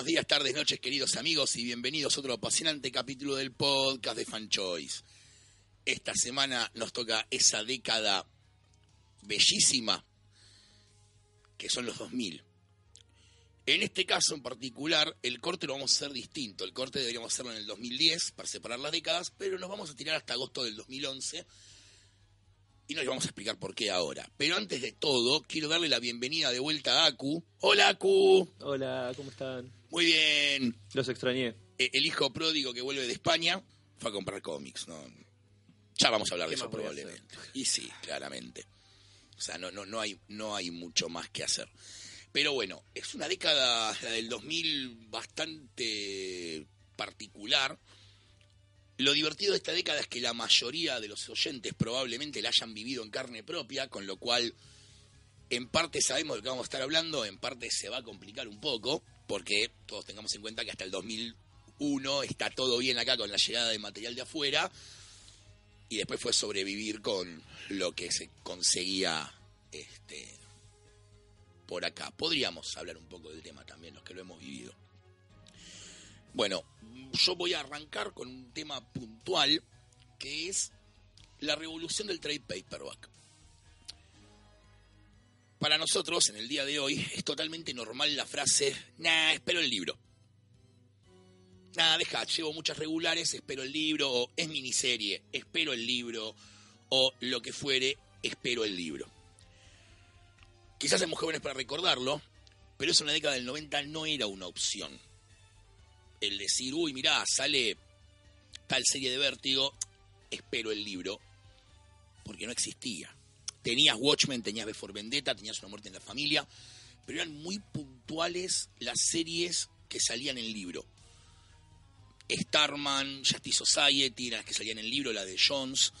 buenos días, tardes, noches, queridos amigos, y bienvenidos a otro apasionante capítulo del podcast de Fan Choice. Esta semana nos toca esa década bellísima que son los 2000. En este caso en particular, el corte lo vamos a hacer distinto. El corte deberíamos hacerlo en el 2010 para separar las décadas, pero nos vamos a tirar hasta agosto del 2011 y nos vamos a explicar por qué ahora. Pero antes de todo, quiero darle la bienvenida de vuelta a Aku. Hola, Aku. Hola, ¿cómo están? Muy bien. Los extrañé. Eh, El hijo pródigo que vuelve de España fue a comprar cómics, ¿no? Ya vamos a hablar de ¿Qué eso probablemente. Y sí, claramente. O sea, no, no, no, hay, no hay mucho más que hacer. Pero bueno, es una década, la del 2000, bastante particular. Lo divertido de esta década es que la mayoría de los oyentes probablemente la hayan vivido en carne propia, con lo cual en parte sabemos de qué vamos a estar hablando, en parte se va a complicar un poco, porque todos tengamos en cuenta que hasta el 2001 está todo bien acá con la llegada de material de afuera, y después fue sobrevivir con lo que se conseguía este, por acá. Podríamos hablar un poco del tema también, los que lo hemos vivido. Bueno, yo voy a arrancar con un tema puntual que es la revolución del trade paperback. Para nosotros, en el día de hoy, es totalmente normal la frase, nah, espero el libro. Nada, deja, llevo muchas regulares, espero el libro, o es miniserie, espero el libro, o lo que fuere, espero el libro. Quizás somos jóvenes para recordarlo, pero eso en la década del 90 no era una opción. El decir, uy, mirá, sale tal serie de vértigo, espero el libro, porque no existía. Tenías Watchmen, tenías B for Vendetta, tenías Una muerte en la familia, pero eran muy puntuales las series que salían en libro. Starman, Justice Society, eran las que salían en libro, la de Jones,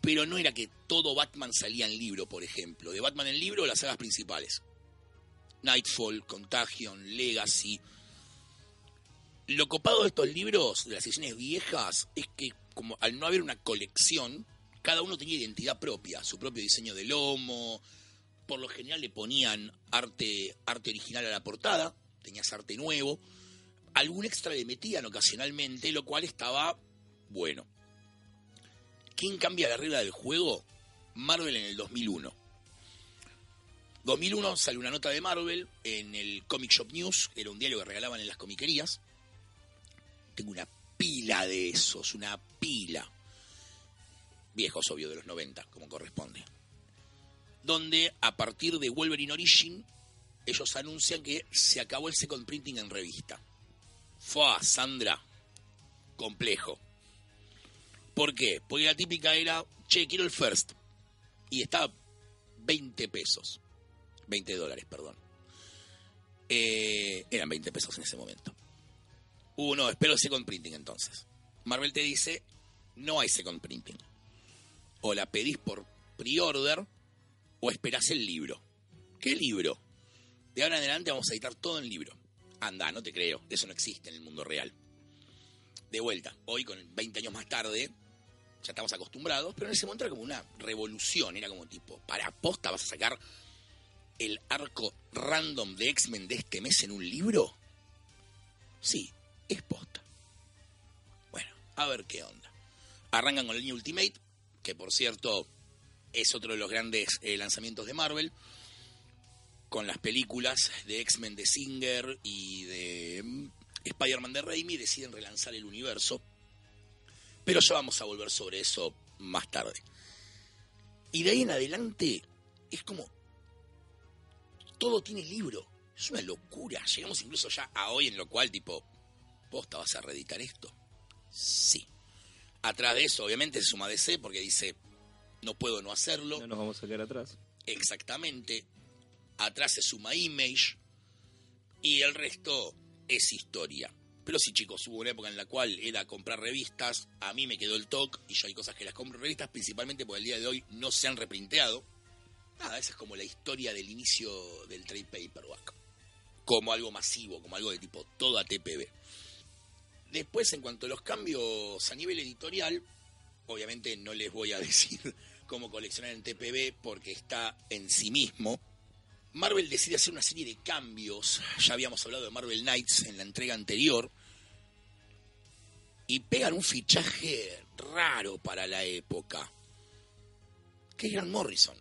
pero no era que todo Batman salía en libro, por ejemplo. De Batman en libro, las sagas principales. Nightfall, Contagion, Legacy. Lo copado de estos libros, de las ediciones viejas, es que como al no haber una colección, cada uno tenía identidad propia, su propio diseño de lomo. Por lo general le ponían arte, arte original a la portada, tenías arte nuevo. Algún extra le metían ocasionalmente, lo cual estaba bueno. ¿Quién cambia la regla del juego? Marvel en el 2001. 2001 sale una nota de Marvel en el Comic Shop News, era un diario que regalaban en las comiquerías. Tengo una pila de esos, una pila. Viejos, obvio, de los 90, como corresponde. Donde a partir de Wolverine Origin, ellos anuncian que se acabó el second printing en revista. Fua, Sandra, complejo. ¿Por qué? Porque la típica era, che, quiero el first. Y estaba 20 pesos. 20 dólares, perdón. Eh, eran 20 pesos en ese momento. Uh, no, espero second printing entonces. Marvel te dice, no hay second printing. O la pedís por pre-order o esperás el libro. ¿Qué libro? De ahora en adelante vamos a editar todo en libro. Anda, no te creo, eso no existe en el mundo real. De vuelta, hoy con 20 años más tarde, ya estamos acostumbrados, pero en ese momento era como una revolución, era como tipo, para posta vas a sacar el arco random de X-Men de este mes en un libro. Sí, es posta. Bueno, a ver qué onda. Arrancan con el New Ultimate, que por cierto es otro de los grandes eh, lanzamientos de Marvel, con las películas de X-Men de Singer y de mm, Spider-Man de Raimi, deciden relanzar el universo. Pero ya vamos a volver sobre eso más tarde. Y de ahí en adelante es como todo tiene libro. Es una locura. Llegamos incluso ya a hoy en lo cual, tipo, ¿posta vas a reeditar esto? Sí. Atrás de eso, obviamente, se suma DC porque dice, no puedo no hacerlo. No nos vamos a quedar atrás. Exactamente. Atrás se suma Image. Y el resto es historia. Pero sí, chicos, hubo una época en la cual era comprar revistas. A mí me quedó el toque y yo hay cosas que las compro en revistas, principalmente porque el día de hoy no se han reprinteado. Nada, esa es como la historia del inicio del trade paperback. Como algo masivo, como algo de tipo toda TPB. Después, en cuanto a los cambios a nivel editorial, obviamente no les voy a decir cómo coleccionar en TPB porque está en sí mismo. Marvel decide hacer una serie de cambios. Ya habíamos hablado de Marvel Knights en la entrega anterior. Y pegan un fichaje raro para la época. Que es Grant Morrison.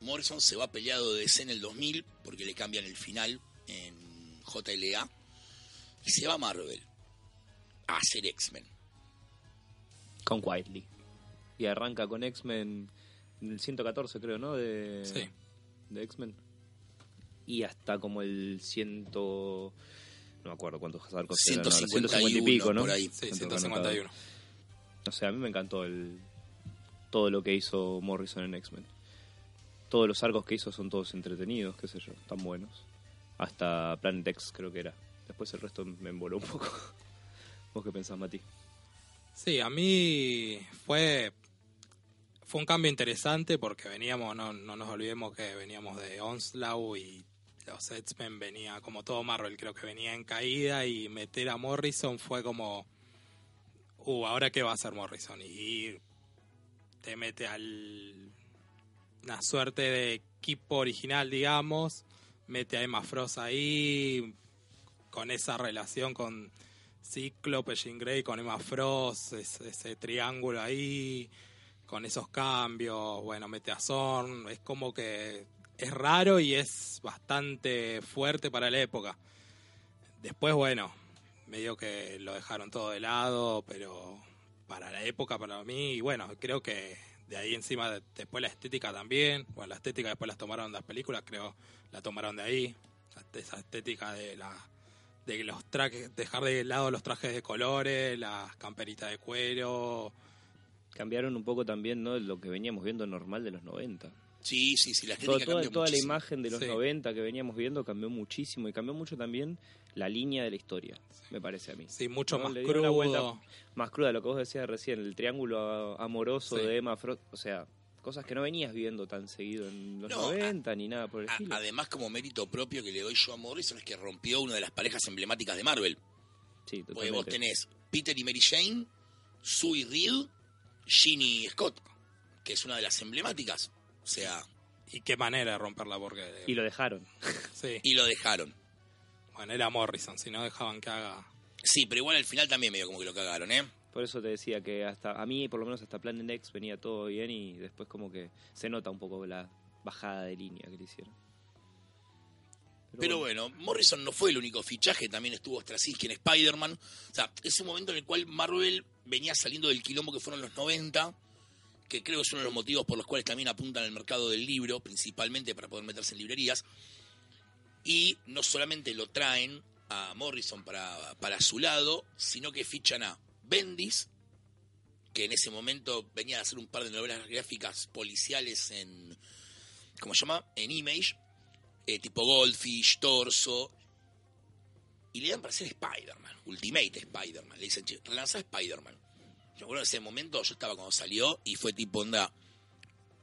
Morrison se va peleado de DC en el 2000 porque le cambian el final en JLA. Y se va a Marvel a hacer X-Men. Con Quietly. Y arranca con X-Men en el 114, creo, ¿no? De, Sí. de X-Men. Y hasta como el 100. No me acuerdo cuántos arcos eran ahora, 151 y pico, ¿no? por ahí. Sí, Cuánto 151. No sé, a mí me encantó el todo lo que hizo Morrison en X-Men. Todos los arcos que hizo son todos entretenidos, qué sé yo, tan buenos. Hasta Planet X creo que era. Después el resto me emboló un poco. ¿Vos qué pensás, Mati? Sí, a mí fue fue un cambio interesante porque veníamos, no, no nos olvidemos que veníamos de Onslaught y los X-Men venía, como todo Marvel, creo que venía en caída y meter a Morrison fue como, uh, ¿ahora qué va a hacer Morrison? Y te mete al una suerte de equipo original, digamos, mete a Emma Frost ahí, con esa relación con Cíclope, Jean Grey, con Emma Frost, ese, triángulo ahí, con esos cambios, bueno, mete a Zorn, es como que es raro y es bastante fuerte para la época. Después, bueno, medio que lo dejaron todo de lado, pero para la época, para mí, y bueno, creo que de ahí encima, de- después la estética también, bueno, la estética después las tomaron las películas, creo, la tomaron de ahí, esa estética de la de los trajes, dejar de lado los trajes de colores, las camperitas de cuero, Cambiaron un poco también, ¿no? Lo que veníamos viendo normal de los 90. Sí, sí, sí, la Todo- toda cambió toda la imagen de los Sí. 90 que veníamos viendo cambió muchísimo y cambió mucho también la línea de la historia, me parece a mí. sí, mucho No, más una vuelta crudo. más cruda, lo que vos decías recién, el triángulo amoroso Sí. de Emma Frost, o sea, cosas que no venías viendo tan seguido en los No, 90 ni nada por el A- estilo. además, como mérito propio que le doy yo a Morrison es que rompió una de las parejas emblemáticas de Marvel. sí, Porque vos totalmente. tenés Peter y Mary Jane, Sue y Reed, Ginny y Scott, que es una de las emblemáticas. O sea, Y qué manera de romperla, porque... Y lo dejaron. sí, y lo dejaron. bueno, era Morrison, si no dejaban que haga... Sí, pero igual al final también medio como que lo cagaron, ¿eh? Por eso te decía que hasta a mí, por lo menos hasta Planet X, venía todo bien y después como que se nota un poco la bajada de línea que le hicieron. Pero bueno, Morrison no fue el único fichaje, también estuvo Straczynski en Spider-Man. O sea, es un momento en el cual Marvel venía saliendo del quilombo que fueron los 90, que creo que es uno de los motivos por los cuales también apuntan al mercado del libro, principalmente para poder meterse en librerías. Y no solamente lo traen a Morrison para, para su lado, sino que fichan a Bendis, que en ese momento venía a hacer un par de novelas gráficas policiales en, ¿cómo se llama? En Image, eh, tipo Goldfish, Torso, y le dan para hacer Spider-Man, Ultimate Spider-Man. Le dicen, relanza Spider-Man. Yo recuerdo en ese momento, yo estaba cuando salió y fue tipo onda,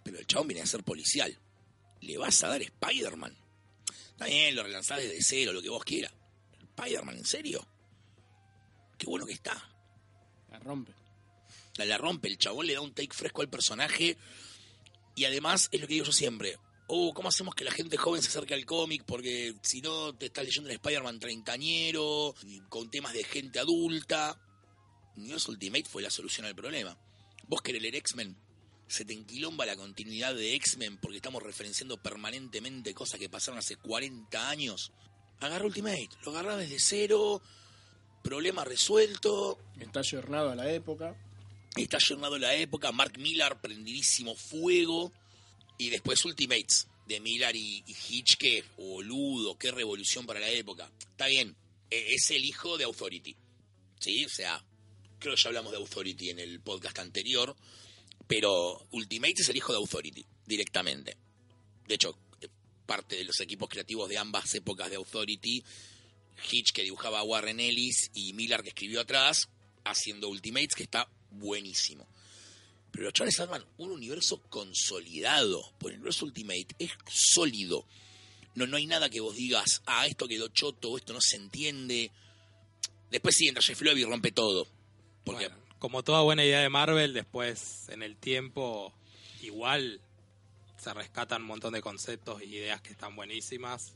pero el chabón viene a ser policial. ¿Le vas a dar Spider-Man? Está bien, lo relanzás desde cero, lo que vos quieras. ¿Spider-Man, en serio? Qué bueno que está. Rompe. La, rompe, el chabón le da un take fresco al personaje. Y además, es lo que digo yo siempre. Oh, ¿cómo hacemos que la gente joven se acerque al cómic? Porque si no, te estás leyendo un Spider-Man treintañero, con temas de gente adulta. Universe Ultimate fue la solución al problema. Vos querés leer X-Men, se te enquilomba la continuidad de X-Men porque estamos referenciando permanentemente cosas que pasaron hace 40 años. Agarra Ultimate, lo agarra desde cero, problema resuelto, Está ayornado a la época. Está ayornado la época, Mark Millar prendidísimo fuego. Y después Ultimates de Millar y, y Hitch, que boludo, qué revolución para la época. Está bien, e- es el hijo de Authority. ¿Sí? O sea, creo que ya hablamos de Authority en el podcast anterior. Pero Ultimates es el hijo de Authority, directamente. De hecho, eh, parte de los equipos creativos de ambas épocas de Authority, Hitch que dibujaba a Warren Ellis y Millar que escribió atrás, haciendo Ultimates, que está buenísimo. Pero los chavales un universo consolidado. Por el universo Ultimate es sólido. No, no hay nada que vos digas, ah, esto quedó choto, esto no se entiende. Después sí, entra Jeff y rompe todo. Porque como toda buena idea de Marvel, después en el tiempo igual se rescatan un montón de conceptos y ideas que están buenísimas,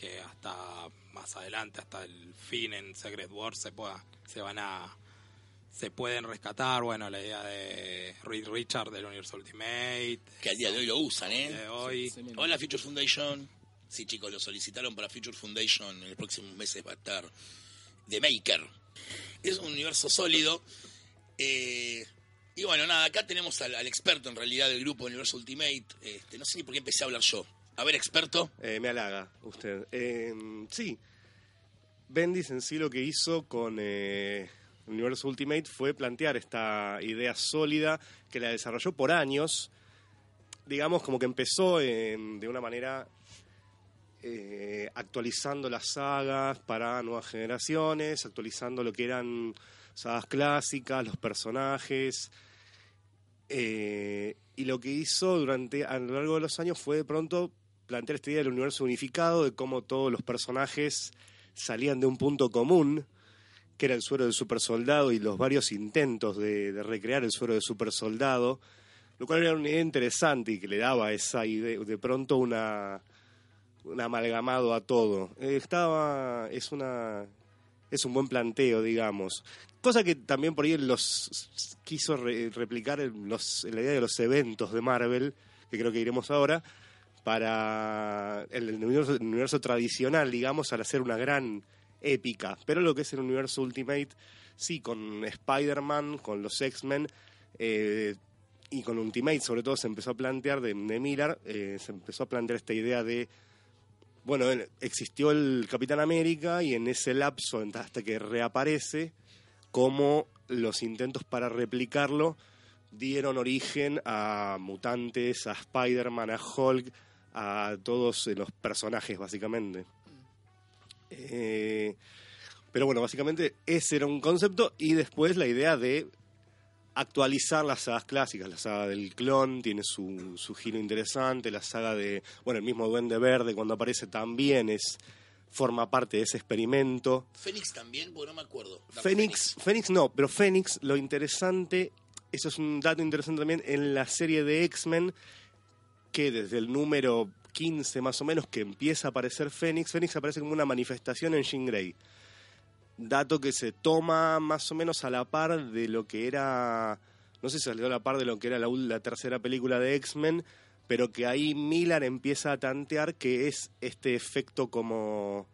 que hasta más adelante, hasta el fin en Secret Wars se pueda, se van a se pueden rescatar, bueno, la idea de Reed Richard del Universo Ultimate, Que al día de hoy lo usan, ¿eh? de hoy. Hola Future Foundation. Sí, chicos, lo solicitaron para Future Foundation. En los próximos meses va a estar The Maker. Es un universo sólido. eh, y bueno, nada, acá tenemos al, al experto en realidad del grupo Universo Ultimate. Este, no sé ni por qué empecé a hablar yo. A ver, experto. Eh, me halaga usted. Eh, sí, Bendis en sí lo que hizo con eh, Universo Ultimate fue plantear esta idea sólida que la desarrolló por años. Digamos, como que empezó en- de una manera eh, actualizando las sagas para nuevas generaciones, actualizando lo que eran sagas clásicas, los personajes. Eh, y lo que hizo durante a lo largo de los años fue de pronto plantear esta idea del universo unificado, de cómo todos los personajes salían de un punto común, que era el suero del super soldado y los varios intentos de, recrear el suero del super soldado, lo cual era una idea interesante y que le daba esa idea, de pronto una, un amalgamado a todo. Eh, estaba, es una, es un buen planteo, digamos. Cosa que también por ahí los quiso re- replicar en, los, en la idea de los eventos de Marvel, que creo que iremos ahora, para el, universo, tradicional, digamos, al hacer una gran épica. Pero lo que es el universo Ultimate, sí, con Spider-Man, con los X-Men, eh, y con Ultimate sobre todo se empezó a plantear, de, de Miller, eh, se empezó a plantear esta idea de bueno, en- existió el Capitán América y en ese lapso, hasta que reaparece, como los intentos para replicarlo dieron origen a mutantes, a Spider-Man, a Hulk, a todos eh, los personajes, básicamente. Eh, pero bueno, básicamente ese era un concepto y después la idea de actualizar las sagas clásicas. La saga del clon tiene su, su giro interesante, la saga de, bueno, el mismo Duende Verde cuando aparece también es forma parte de ese experimento. Fénix también, porque no me acuerdo. Fénix, Fénix no, pero Fénix, lo interesante, eso es un dato interesante también en la serie de X-Men, que desde el número 15 más o menos que empieza a aparecer Fénix, Fénix aparece como una manifestación en Jean Grey. Dato que se toma más o menos a la par de lo que era, no sé si salió a la par de lo que era la, tercera película de X-Men, pero que ahí Miller empieza a tantear que es este efecto como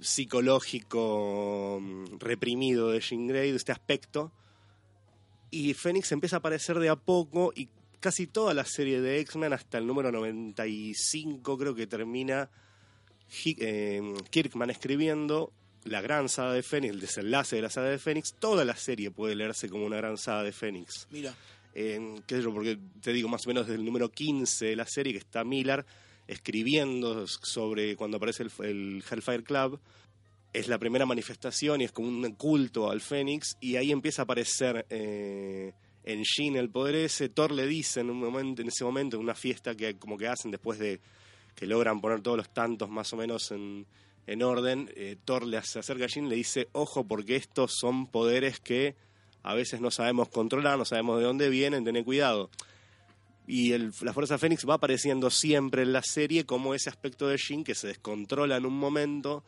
psicológico mm, reprimido de Jean Grey, de este aspecto. Y Fénix empieza a aparecer de a poco y casi toda la serie de X-Men, hasta el número 95 creo que termina eh, Kirkman escribiendo la gran saga de Fénix, el desenlace de la saga de Fénix. Toda la serie puede leerse como una gran saga de Fénix Mira, qué sé yo, porque te digo más o menos desde el número 15 de la serie que está Miller escribiendo sobre cuando aparece el, el Hellfire Club. Es la primera manifestación y es como un culto al Fénix y ahí empieza a aparecer eh, en Jean el poder ese. Thor le dice en, un momento, en ese momento, en una fiesta que como que hacen después de que logran poner todos los tantos más o menos en, en orden, eh, Thor le acerca a Jean y le dice, ojo porque estos son poderes que a veces no sabemos controlar, no sabemos de dónde vienen, tener cuidado. Y la Fuerza Fénix va apareciendo siempre en la serie como ese aspecto de Jean que se descontrola en un momento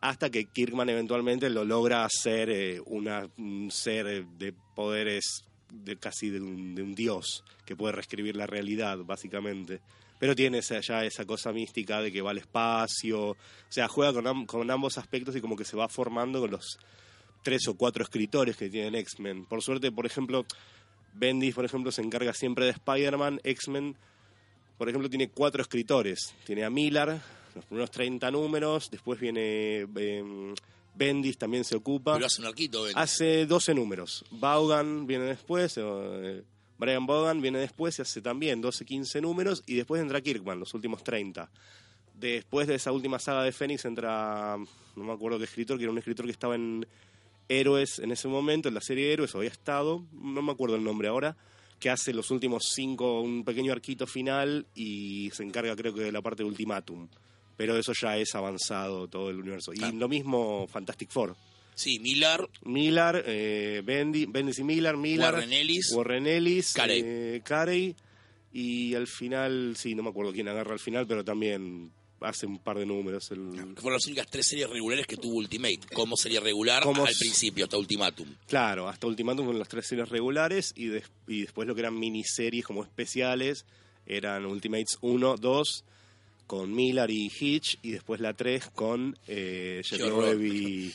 hasta que Kirkman eventualmente lo logra hacer eh, una, un ser de poderes de casi de un, de un dios que puede reescribir la realidad, básicamente. Pero tiene esa, ya esa cosa mística de que va al espacio, o sea, juega con, con ambos aspectos y como que se va formando con los tres o cuatro escritores que tienen X-Men. Por suerte, por ejemplo, Bendis, por ejemplo, se encarga siempre de Spider-Man. X-Men, por ejemplo, tiene cuatro escritores. Tiene a Miller, los primeros 30 números. Después viene eh, Bendis, también se ocupa. pero hace un arquito, Ben. Hace 12 números. Vaughan viene después. eh, Brian Vaughan viene después y hace también 12, 15 números. Y después entra Kirkman, los últimos 30. Después de esa última saga de Fénix entra, no me acuerdo qué escritor, que era un escritor que estaba en Héroes en ese momento, en la serie Héroes, o había estado, no me acuerdo el nombre ahora, que hace los últimos cinco, un pequeño arquito final y se encarga creo que de la parte de Ultimatum. Pero eso ya es avanzado todo el universo. Y lo mismo Fantastic Four. Sí, Millar, Miller, eh, Bendy, Bendis y Miller, Miller, Warren Ellis. Warren Ellis, Carey. eh, Carey, Y al final, sí, no me acuerdo quién agarra al final, pero también hace un par de números. El... Fueron las únicas tres series regulares que tuvo Ultimate. Como serie regular Como al principio, hasta Ultimatum. Claro, hasta Ultimatum con las tres series regulares y, des- y después lo que eran miniseries como especiales eran Ultimates 1, 2 con Miller y Hitch y después la 3 con eh. Loeb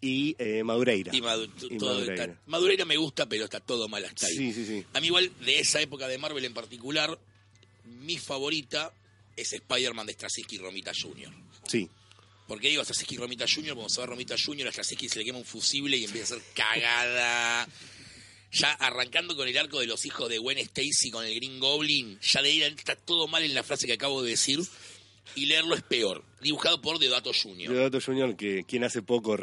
y, eh, Madureira. Y, Madu- Y todo Madureira. está- Madureira me gusta, pero está todo mal hasta ahí. Sí, sí, sí. A mí igual, de esa época de Marvel en particular, mi favorita es Spider-Man de Straczynski y Romita Jr. Sí, ¿Por qué digo Straczynski y Romita Jr.? Cuando se va Romita Jr., a Straczynski se le quema un fusible y empieza a ser cagada. Ya arrancando con el arco de los hijos de Gwen Stacy con el Green Goblin, ya de ahí está todo mal en la frase que acabo de decir. Y leerlo es peor. Dibujado por Deodato Jr. Deodato Jr., que quien hace poco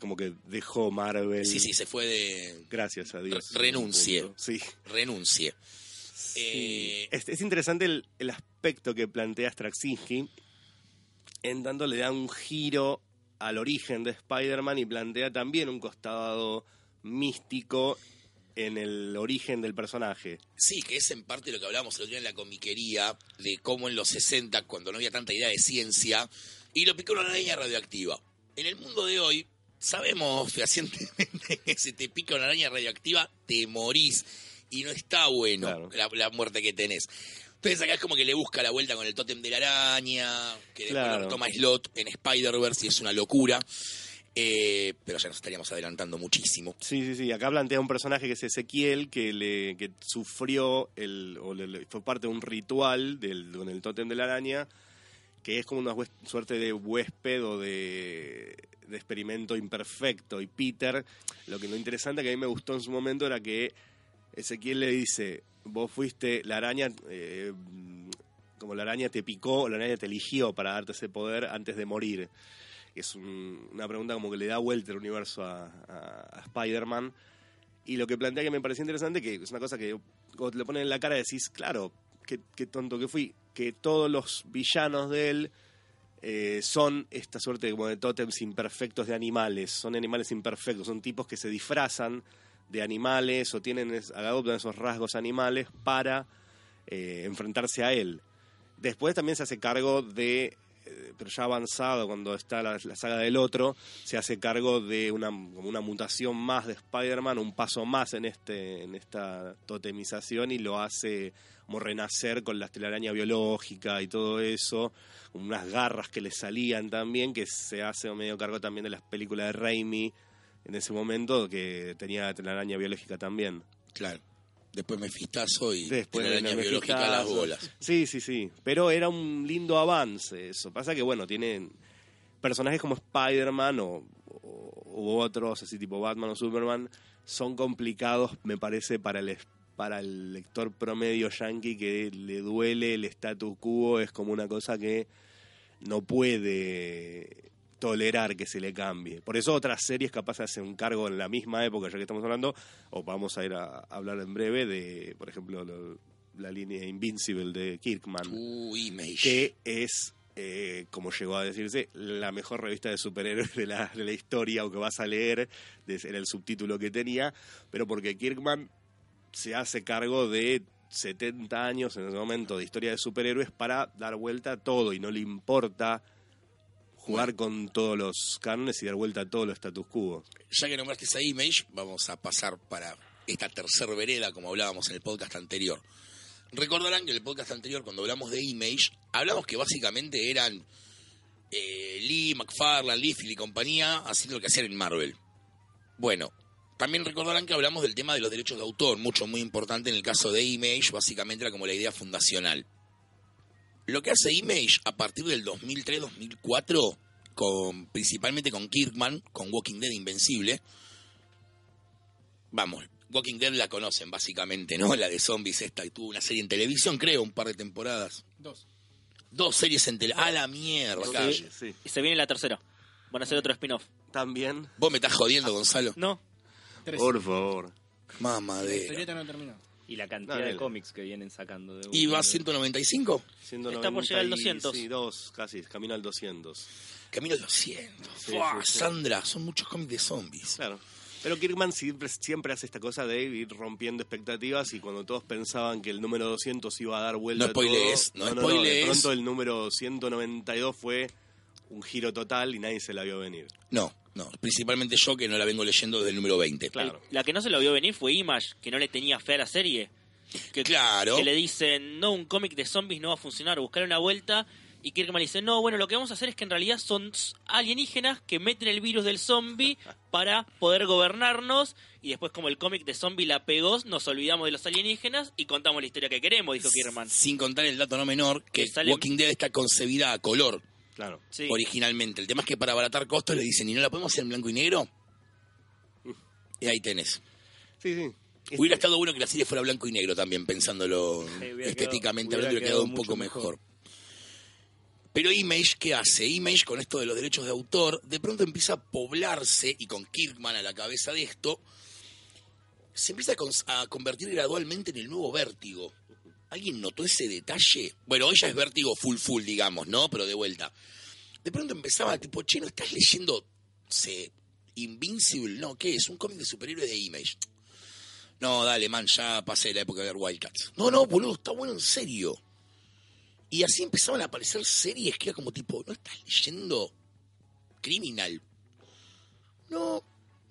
como que dejó Marvel. Sí, sí, se fue de... Gracias a Dios. Re- renuncie. Sí. Renuncie. Eh, Es, es interesante el, el aspecto que plantea Straczynski, en tanto le da un giro al origen de Spider-Man y plantea también un costado místico en el origen del personaje. Sí, que es en parte lo que hablábamos el otro día en la comiquería, de cómo en los 60, cuando no había tanta idea de ciencia, y lo picó una araña radioactiva. En el mundo de hoy, sabemos fehacientemente que si te pica una araña radioactiva, te morís. Y no está bueno Claro. la, la muerte que tenés. Entonces acá es como que le busca la vuelta con el tótem de la araña, que después Claro. lo retoma Slot en Spider-Verse y es una locura. Eh, pero ya nos estaríamos adelantando muchísimo. Sí, sí, sí. Acá plantea un personaje que es Ezequiel, que le que sufrió el, o le- fue parte de un ritual con el tótem de la araña, que es como una suerte de huésped o de, de experimento imperfecto. Y Peter, lo que lo interesante que a mí me gustó en su momento era que Ezequiel le dice, vos fuiste la araña, eh, como la araña te picó, la araña te eligió para darte ese poder antes de morir. Es un- una pregunta como que le da vuelta el universo a, Spider-Man. Y lo que plantea que me pareció interesante, que es una cosa que cuando te lo ponen en la cara decís, claro, qué, tonto que fui, que todos los villanos de él eh, son esta suerte como de tótems imperfectos de animales, son animales imperfectos, son tipos que se disfrazan de animales o tienen adoptan esos rasgos animales para eh, enfrentarse a él. Después también se hace cargo de, pero ya avanzado, cuando está la, saga del otro, se hace cargo de una, como una mutación más de Spider-Man, un paso más en, este, en esta totemización y lo hace como renacer con la telaraña biológica y todo eso, unas garras que le salían también, que se hace medio cargo también de las películas de Raimi en ese momento, que tenía telaraña biológica también. Claro. Después me fistazo y Después de la biológica a las bolas. Sí, sí, sí. Pero era un lindo avance eso. Pasa que, bueno, tienen personajes como Spider-Man o, o- u otros, así tipo Batman o Superman, son complicados, me parece, para el, para el lector promedio yankee que le duele el status quo. Es como una cosa que no puede tolerar que se le cambie. Por eso otras series capaz hacen un cargo en la misma época, ya que estamos hablando, o vamos a ir a hablar en breve de, por ejemplo, lo- la línea Invincible de Kirkman, que es, eh, como llegó a decirse, la mejor revista de superhéroes de la, de la historia, o que vas a leer, era el subtítulo que tenía, pero porque Kirkman se hace cargo de 70 años en ese momento de historia de superhéroes para dar vuelta a todo y no le importa jugar con todos los cánones y dar vuelta a todo lo status quo. Ya que nombraste esa Image, vamos a pasar para esta tercer vereda, como hablábamos en el podcast anterior. Recordarán que en el podcast anterior, cuando hablamos de Image, hablamos que básicamente eran eh, Lee, McFarlane, Liefeld y compañía haciendo lo que hacían en Marvel. Bueno, también recordarán que hablamos del tema de los derechos de autor, mucho muy importante en el caso de Image, básicamente era como la idea fundacional. Lo que hace Image a partir del 2003-2004, con, principalmente con Kirkman, con Walking Dead Invencible, vamos, Walking Dead la conocen básicamente, ¿no? La de zombies esta, y tuvo una serie en televisión, creo, un par de temporadas. Dos. Dos series en televisión. ¡A la mierda! calle! Sí, Y se viene la tercera. Van a hacer otro spin-off. también. Vos me estás jodiendo, Gonzalo. No. Tres. Por favor. La Mamadera. historieta no terminó. Y la cantidad No, de cómics que vienen sacando de ¿Y va a de- 195? Está por llegar al 200. Sí, dos, casi, camino al 200. Camino al 200. Sí, Fua, sí, sí. Sandra, son muchos cómics de zombies. Claro. Pero Kirkman siempre, siempre hace esta cosa de ir rompiendo expectativas y cuando todos pensaban que el número 200 iba a dar vuelta No a todo, spoilees, no de spoilees. pronto el número 192 fue un giro total y nadie se la vio venir. No, no, principalmente yo que no la vengo leyendo desde el número 20. Claro. La que no se lo vio venir fue Image, que no le tenía fe a la serie. Que, Claro. que le dicen, no, un cómic de zombies no va a funcionar, buscar una vuelta. Y Kirkman dice, no, bueno, lo que vamos a hacer es que en realidad son alienígenas que meten el virus del zombie para poder gobernarnos. Y después, como el cómic de zombie la pegó, nos olvidamos de los alienígenas y contamos la historia que queremos, dijo Kirkman. Sin contar el dato no menor que Que sale- Walking Dead está concebida a color Claro. Sí. originalmente. El tema es que para abaratar costos le dicen, ¿y no la podemos hacer en blanco y negro? Y ahí tenés. Sí, sí. Este- Hubiera estado bueno que la serie fuera blanco y negro también, pensándolo hubiera estéticamente, quedado- hablando, hubiera quedado un mucho poco mejor. Pero Image, ¿qué hace? Image, con esto de los derechos de autor, de pronto empieza a poblarse, y con Kirkman a la cabeza de esto, se empieza a convertir gradualmente en el nuevo vértigo. ¿Alguien notó ese detalle? Bueno, ella es vértigo full full, digamos, ¿no? Pero de vuelta. De pronto empezaba tipo, che, ¿no estás leyendo se, Invincible? No, ¿qué es? Un cómic de superhéroe de Image. No, dale, man, ya pasé la época de ver Wildcats. No, no, boludo, está bueno en serio. Y así empezaban a aparecer series que era como tipo, ¿no estás leyendo Criminal? No,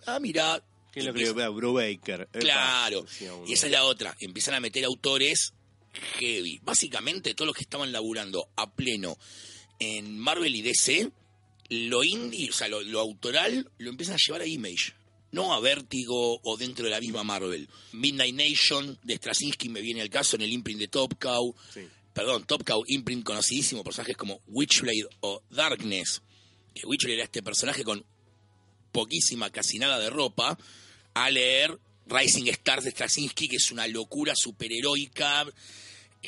ah, mira. ¿Qué es lo que empieza- Brubaker? Claro, y esa es la otra. Empiezan a meter autores heavy. Básicamente, todos los que estaban laburando a pleno en Marvel y DC, lo indie, o sea, lo, lo autoral, lo empiezan a llevar a Image. No a Vértigo o dentro de la misma Marvel. Midnight Nation de Straczynski me viene al caso en el imprint de Top Cow. Sí. Perdón, Top Cow, imprint conocidísimo, personajes como Witchblade o Darkness. Que Witchblade era este personaje con poquísima, casi nada de ropa, a leer Rising Stars de Straczynski, que es una locura superheroica,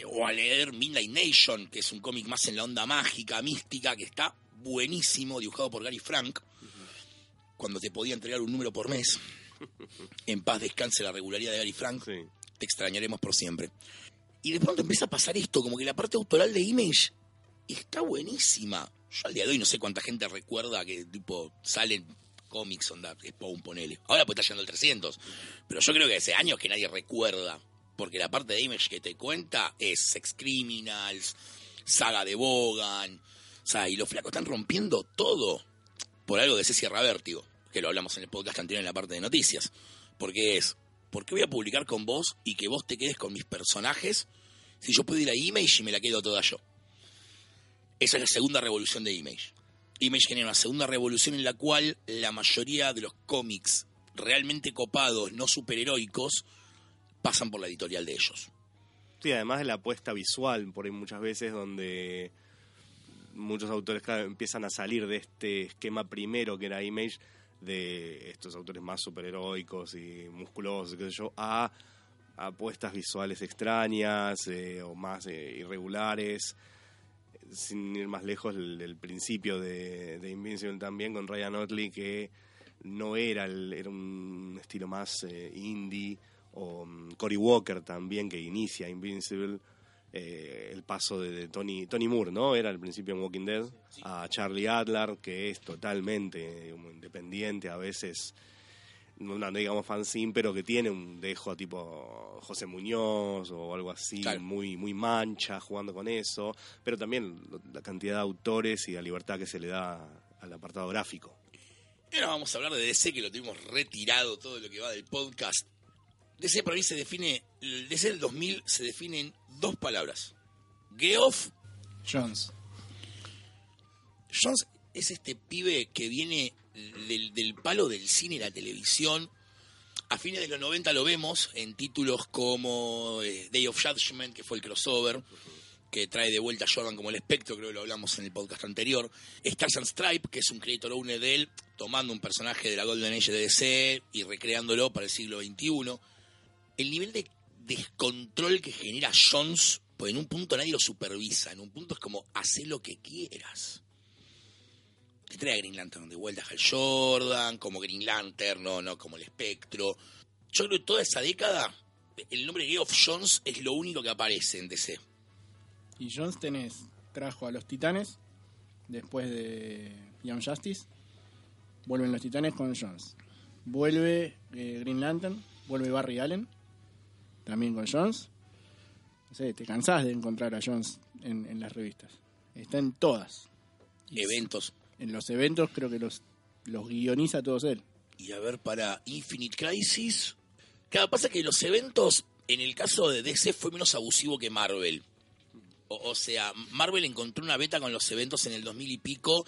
o a leer Midnight Nation, que es un cómic más en la onda mágica, mística, que está buenísimo, dibujado por Gary Frank, cuando te podía entregar un número por mes. En paz descanse la regularidad de Gary Frank Sí. te extrañaremos por siempre. Y de pronto empieza a pasar esto, como que la parte autoral de Image está buenísima. Yo al día de hoy no sé cuánta gente recuerda que tipo salen cómics, onda, Spawn, ponele. Ahora pues está llegando el 300. Pero yo creo que hace años que nadie recuerda. Porque la parte de Image que te cuenta es Sex Criminals, Saga de Bogan. O sea, y los flacos están rompiendo todo por algo de ese Sierra Vértigo, que lo hablamos en el podcast anterior en la parte de noticias. Porque es, ¿por qué voy a publicar con vos y que vos te quedes con mis personajes si yo puedo ir a Image y me la quedo toda yo? Esa es la segunda revolución de Image. Image genera una segunda revolución en la cual la mayoría de los cómics realmente copados, no superheroicos, pasan por la editorial de ellos. Sí, además de la apuesta visual, por ahí muchas veces donde muchos autores empiezan a salir de este esquema primero que era Image, de estos autores más superheroicos y musculosos, qué yo, a apuestas visuales extrañas eh, o más eh, irregulares. Sin ir más lejos, el principio de, de Invincible también con Ryan Otley, que no era, el- era un estilo más eh, indie, o mm, Cory Walker también, que inicia Invincible, eh, el paso de, de Tony, Tony Moore, ¿no? Era al principio en Walking Dead, a Charlie Adler, que es totalmente eh, independiente, a veces, no, no digamos fanzine, pero que tiene un dejo tipo José Muñoz o algo así, Claro. muy, muy mancha jugando con eso, pero también la cantidad de autores y la libertad que se le da al apartado gráfico. Y ahora vamos a hablar de DC, que lo tuvimos retirado todo lo que va del podcast. DC para mí se define, el DC del 2000 se define en dos palabras. Geoff Jones. Jones es este pibe que viene del, del palo del cine y la televisión. A fines de los 90 lo vemos en títulos como eh, Day of Judgment, que fue el crossover, que trae de vuelta a Jordan como el espectro, creo que lo hablamos en el podcast anterior. Stars and Stripe, que es un creator owner de él, tomando un personaje de la Golden Age de DC y recreándolo para el siglo XXI. El nivel de descontrol que genera Jones, pues en un punto nadie lo supervisa, en un punto es como, haz lo que quieras. Te trae a Green Lantern de vuelta a Hal Jordan, como Green Lantern, no, no como el espectro. Yo creo que toda esa década, el nombre de Geoff Jones es lo único que aparece en DC. Y Jones tenés, trajo a los titanes después de Young Justice. Vuelven los titanes con Jones. vuelve eh, Green Lantern, vuelve Barry Allen, también con Jones. No sé, te cansás de encontrar a Jones en, en las revistas. Está en todas. Y Eventos. En los eventos creo que los, los guioniza todos él. Y a ver, para Infinite Crisis. Claro, pasa que los eventos, en el caso de DC, fue menos abusivo que Marvel. O, o sea, Marvel encontró una beta con los eventos en el 2000 y pico.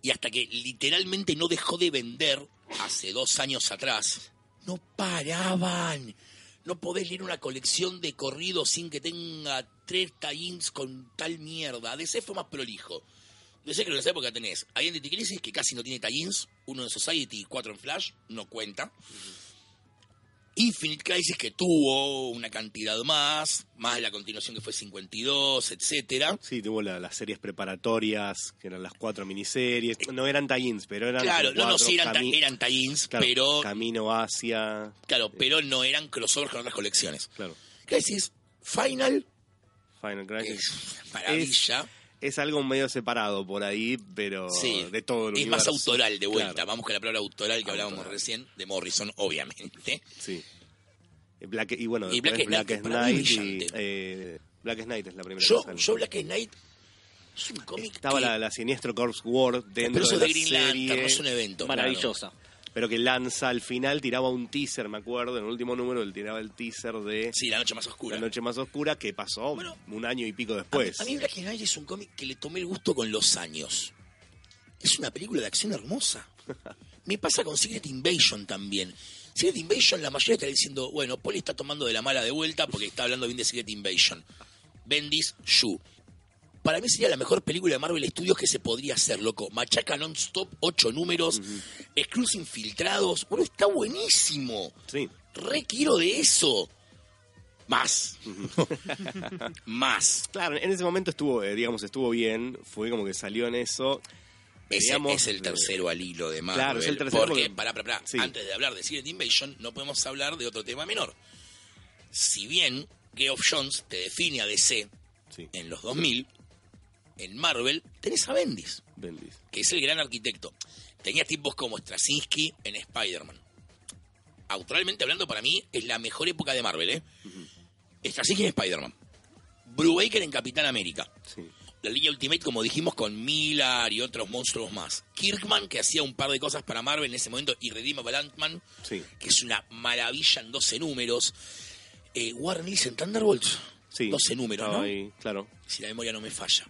Y hasta que literalmente no dejó de vender hace dos años atrás, no paraban. No podés leer una colección de corridos sin que tenga tres tie-ins con tal mierda. DC fue más prolijo. DC que en esa época tenés Identity Crisis, que casi no tiene tie-ins, uno en Society y cuatro en Flash, no cuenta. Infinite Crisis, que tuvo una cantidad más, más la continuación que fue 52, etcétera. Sí, tuvo la- las series preparatorias, que eran las cuatro miniseries. No eran tie-ins, pero eran. Claro, no, no, sí eran, eran tie-ins, claro, pero, Camino hacia. claro, pero no eran crossovers con otras colecciones. Claro. Crisis Final Final Crisis. es maravilla. Es algo medio separado por ahí, pero Sí, de todo el es más autoral de vuelta. Claro, Vamos con la palabra autoral que hablábamos Autoral. recién, de Morrison, obviamente. sí. Black, y bueno, Y Black Black es Knight y. eh, Black Knight es la primera Yo, yo Black Knight es un cómic Estaba que- la, la Siniestro Corps War dentro pero eso de es la de Green serie, Lantern, no es un evento. Maravillosa. Pero que lanza al final, tiraba un teaser, me acuerdo, en el último número él tiraba el teaser de Sí, la noche más oscura. La Noche Más Oscura, que pasó Bueno, un año y pico A mí- después. A mí, Black Knight es un cómic que le tomé el gusto con los años. Es una película de acción hermosa. Me pasa con Secret Invasion también. Secret Invasion, la mayoría está diciendo, bueno, Paul está tomando de la mala de vuelta porque está hablando bien de Secret Invasion. Bendis, Shu. Para mí sería la mejor película de Marvel Studios que se podría hacer, loco. Machaca non-stop, ocho números, Screws infiltrados. Bueno, está buenísimo. Sí, Re quiero de eso. Más. Más. claro, en ese momento estuvo, eh, digamos, estuvo bien, fue como que salió en eso. Ese Digamos, es el tercero al hilo de Marvel. Claro, es el tercero Porque, porque- pará, pará, pará, Sí. antes de hablar de Secret Invasion, no podemos hablar de otro tema menor. Si bien Geoff Jones te define a DC Sí, en los 2000, en Marvel tenés a Bendis, Bendis. que es el gran arquitecto. Tenías tipos como Straczynski en Spider-Man. Autoralmente hablando, para mí es la mejor época de Marvel, ¿eh? Straczynski en Spider-Man. Brubaker en Capitán América. Sí, La línea Ultimate, como dijimos, con Miller y otros monstruos más. Kirkman, que hacía un par de cosas para Marvel en ese momento, y Redeemable Ant-Man, sí, que es una maravilla en 12 números. Eh, Warren Ellis en Thunderbolts, sí. 12 números, ¿no? ahí, claro. Si la memoria no me falla.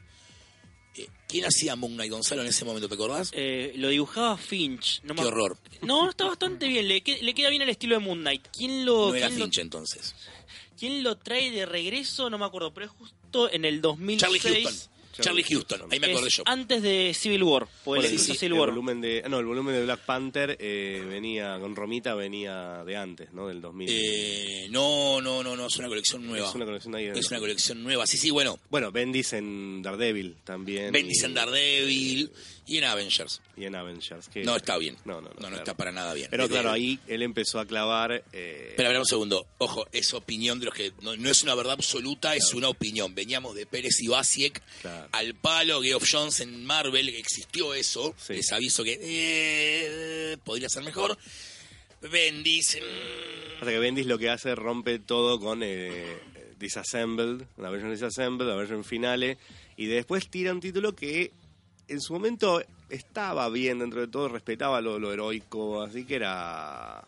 Eh, ¿Quién hacía Moon Knight Gonzalo en ese momento, te acordás? Eh, lo dibujaba Finch. No Qué horror. No, está bastante bien. Le, le queda bien el estilo de Moon Knight. ¿Quién lo, No era quién lo- Finch entonces. quién lo trae de regreso? No me acuerdo, pero es justo en el 2006. Charlie Houston. Charlie Houston, ahí me acordé Es yo. antes de Civil War. Bueno, sí, sí, Civil el War. volumen de, ah, no, el volumen de Black Panther eh, venía con Romita, venía de antes, ¿no? Del 2000. Eh, no, no, no, no, es una colección nueva. Es una colección ahí. Es una colección nueva. Sí, sí, bueno. Bueno, Bendis en Daredevil también. Bendis y- en Daredevil y en Avengers. Y en Avengers. que- No está bien. No, no, no. No, está para nada bien. Pero Desde- claro, ahí él empezó a clavar. eh, Pero a ver un segundo. Ojo, es opinión de los que. No, no es una verdad absoluta, es una opinión. Veníamos de Pérez y Basiek Claro. Al palo. Geoff Jones en Marvel, existió eso. Sí. Les aviso que eh, podría ser mejor. Bendis. mm, Hasta que Bendis lo que hace rompe todo con eh, Disassembled, la versión Disassembled, la versión finale, y después tira un título que en su momento estaba bien dentro de todo, respetaba lo, lo heroico, así que era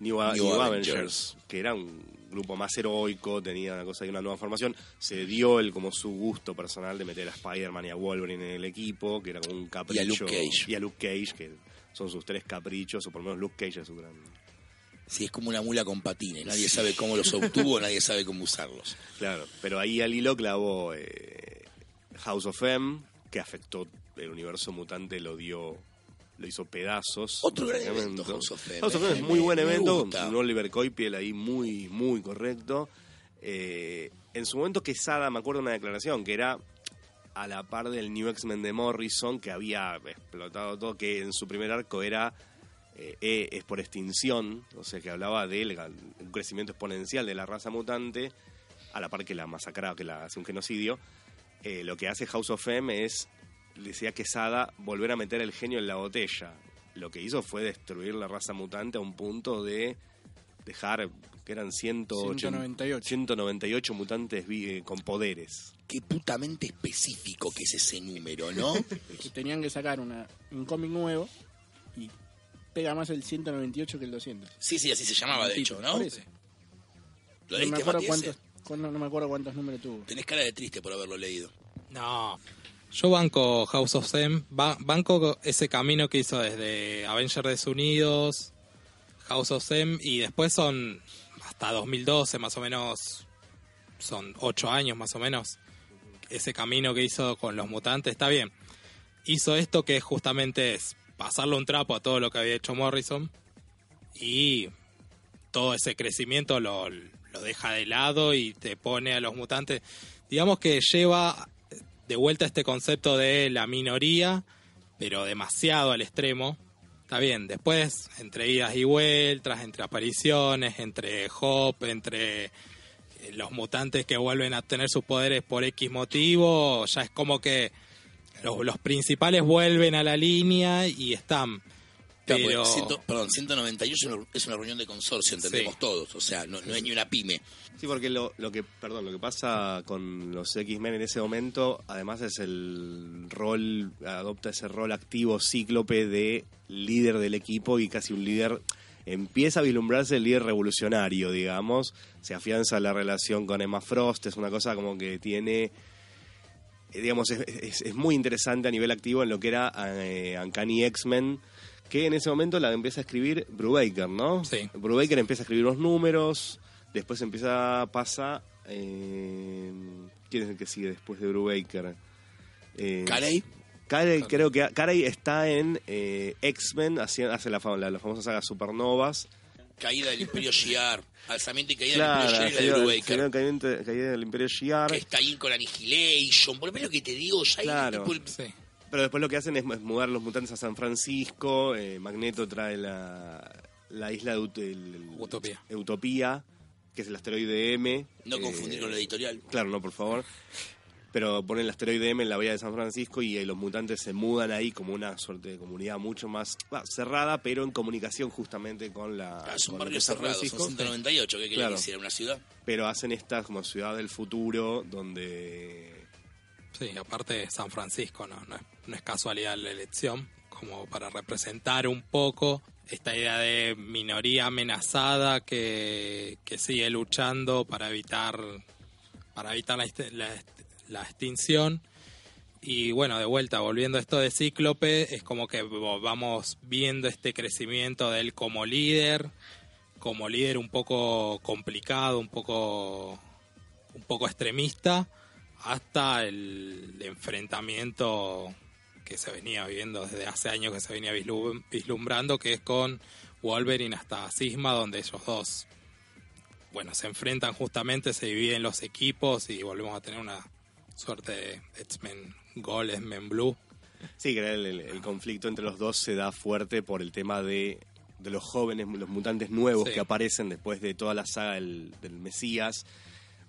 New, A- New New Avengers. Avengers, que era un grupo más heroico, tenía una cosa de una nueva formación, se dio el como su gusto personal de meter a Spider-Man y a Wolverine en el equipo, que era como un capricho. Luke Cage. Y a Luke Cage, que son sus tres caprichos, o por lo menos Luke Cage es su gran... Sí, es como una mula con patines. Nadie sabe cómo los obtuvo, nadie sabe cómo usarlos. Claro, pero ahí al hilo clavó eh, House of M, que afectó el universo mutante, lo dio, lo hizo pedazos. Otro gran evento, House of M. House of M es muy buen evento, con un Oliver Coipiel ahí muy, muy correcto. Eh, en su momento Quesada, me acuerdo de una declaración, que era a la par del New X-Men de Morrison, que había explotado todo, que en su primer arco era eh, E es por extinción, o sea que hablaba del un crecimiento exponencial de la raza mutante, a la par que la masacraba, que la hace un genocidio. Eh, lo que hace House of M es, decía Quesada, volver a meter el genio en la botella. lo que hizo fue destruir la raza mutante a un punto de dejar que eran 180 198. 198 mutantes eh, con poderes. Qué putamente específico que es ese número, ¿no? Que tenían que sacar una, un cómic nuevo y pega más el 198 que el 200. Sí, sí, así se llamaba, de hecho, ¿no? ¿Lo No me, acuerdo cuántos, no, no me acuerdo cuántos números tuvo. Tenés cara de triste por haberlo leído. No. Yo banco House of ba- banco ese camino que hizo desde Avengers Desunidos, House of Sam, y después son hasta 2012 más o menos, son ocho años más o menos, ese camino que hizo con los mutantes, está bien. Hizo esto que justamente es pasarle un trapo a todo lo que había hecho Morrison y todo ese crecimiento lo, lo deja de lado y te pone a los mutantes. Digamos que lleva de vuelta este concepto de la minoría, pero demasiado al extremo. Está bien, después, entre idas y vueltas, entre apariciones, entre Hop, entre eh, los mutantes que vuelven a tener sus poderes por X motivo, ya es como que los, los principales vuelven a la línea y están. Claro, Pero, porque ciento- perdón, 198 es una, reunión de consorcio, entendemos Sí. todos. O sea, no, no es ni una pyme. Sí, porque lo, lo que, perdón, lo que pasa con los X-Men en ese momento, además es el rol, adopta ese rol activo cíclope de líder del equipo y casi un líder, empieza a vislumbrarse el líder revolucionario, digamos, se afianza la relación con Emma Frost, es una cosa como que tiene, eh, digamos, es, es- es muy interesante a nivel activo en lo que era eh, Uncanny X-Men, que en ese momento la empieza a escribir Brubaker, ¿no? Sí. Brubaker empieza a escribir los números, después empieza, pasa, eh, ¿quién es el que sigue después de Brubaker? Eh, Carey, Carey, creo que Carey está en eh, X-Men, hace, hace la, fam- la, la famosa saga Supernovas. caída del Imperio Shi'ar, alzamiento y caída Claro, del Imperio Shi'ar y la de Brubaker. caída, caída del Imperio Shi'ar. Que está ahí con Annihilation. Por lo que te digo, ya hay Claro. tipo el- sí. Pero después lo que hacen es, mudar los mutantes a San Francisco. eh, Magneto trae la, la isla de Ut- el- el- Utopía. Utopía, que es el asteroide M. No eh, confundir con la editorial. Claro, no, por favor. Pero ponen el asteroide M en la bahía de San Francisco y eh, los mutantes se mudan ahí como una suerte de comunidad mucho más bah, cerrada, pero en comunicación justamente con la. Ah, es un que barrio San cerrado, son Francisco. 198, ¿qué quería Claro. decir? ¿Una ciudad? Pero hacen esta como ciudad del futuro donde. Sí, aparte San Francisco no, es, casualidad la elección, como para representar un poco esta idea de minoría amenazada que, sigue luchando para evitar para evitar la, extinción. Y bueno, de vuelta, volviendo a esto de Cíclope, es como que vamos viendo este crecimiento de él como líder, como líder un poco complicado, un poco un poco extremista, hasta el enfrentamiento que se venía viviendo desde hace años, que se venía vislum- vislumbrando, que es con Wolverine hasta Cisma, donde ellos dos, bueno, se enfrentan justamente, se dividen los equipos y volvemos a tener una suerte de X-Men Gold, X-Men Blue. Sí, que el, el- el conflicto entre los dos se da fuerte por el tema de, de los jóvenes, los mutantes nuevos Sí. que aparecen después de toda la saga del, del Mesías.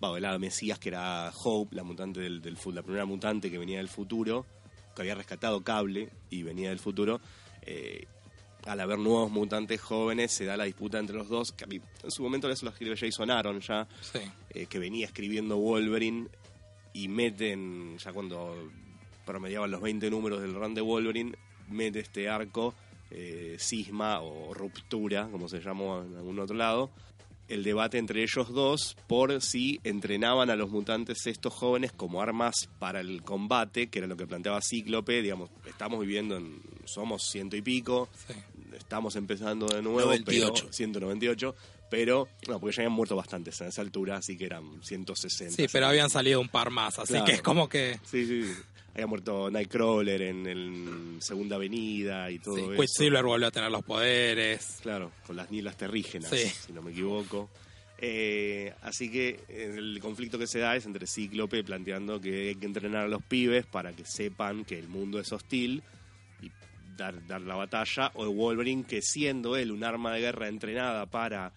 Bueno, el Mesías, que era Hope, la mutante del, del la primera mutante que venía del futuro, que había rescatado Cable y venía del futuro. Eh, al haber nuevos mutantes jóvenes, se da la disputa entre los dos. Que a mí, en su momento eso lo escribe Jason Aaron ya, Sí, eh, que venía escribiendo Wolverine y meten, ya cuando promediaban los 20 números del run de Wolverine, mete este arco, eh, cisma o ruptura, como se llamó en algún otro lado, el debate entre ellos dos por si entrenaban a los mutantes estos jóvenes como armas para el combate, que era lo que planteaba Cíclope, digamos, estamos viviendo en, somos ciento y pico, sí. estamos empezando de nuevo, 98. pero 198, pero no, porque ya habían muerto bastantes a esa altura, así que eran 160. Sí, pero habían salido un par más, así Claro. que es como que Sí, sí, sí. Había muerto Nightcrawler en el Segunda Avenida y todo sí, eso. Quicksilver volvió a tener los poderes. Claro, con las nieblas terrígenas, Sí. si no me equivoco. Eh, así que eh, el conflicto que se da es entre Cíclope planteando que hay que entrenar a los pibes para que sepan que el mundo es hostil y dar, dar la batalla, o Wolverine que siendo él un arma de guerra entrenada para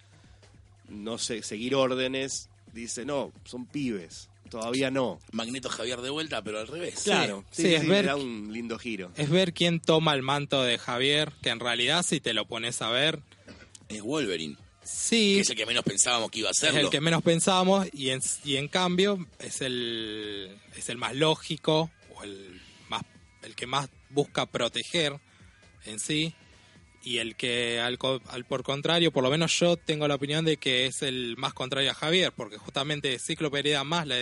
no sé, seguir órdenes, dice, no, son pibes. Todavía no. Magneto Javier de vuelta, pero al revés. Claro, sí, sí, es sí, ver- le da un lindo giro. Es ver quién toma el manto de Javier, que en realidad si te lo pones a ver, Es Wolverine, sí, que es el que menos pensábamos que iba a es hacerlo. el que menos pensábamos y en, y en cambio es el, es el más lógico o el, más, el que más busca proteger en sí y el que al, co- al por contrario, por lo menos yo tengo la opinión de que es el más contrario a Javier, porque justamente Cíclope hereda más la,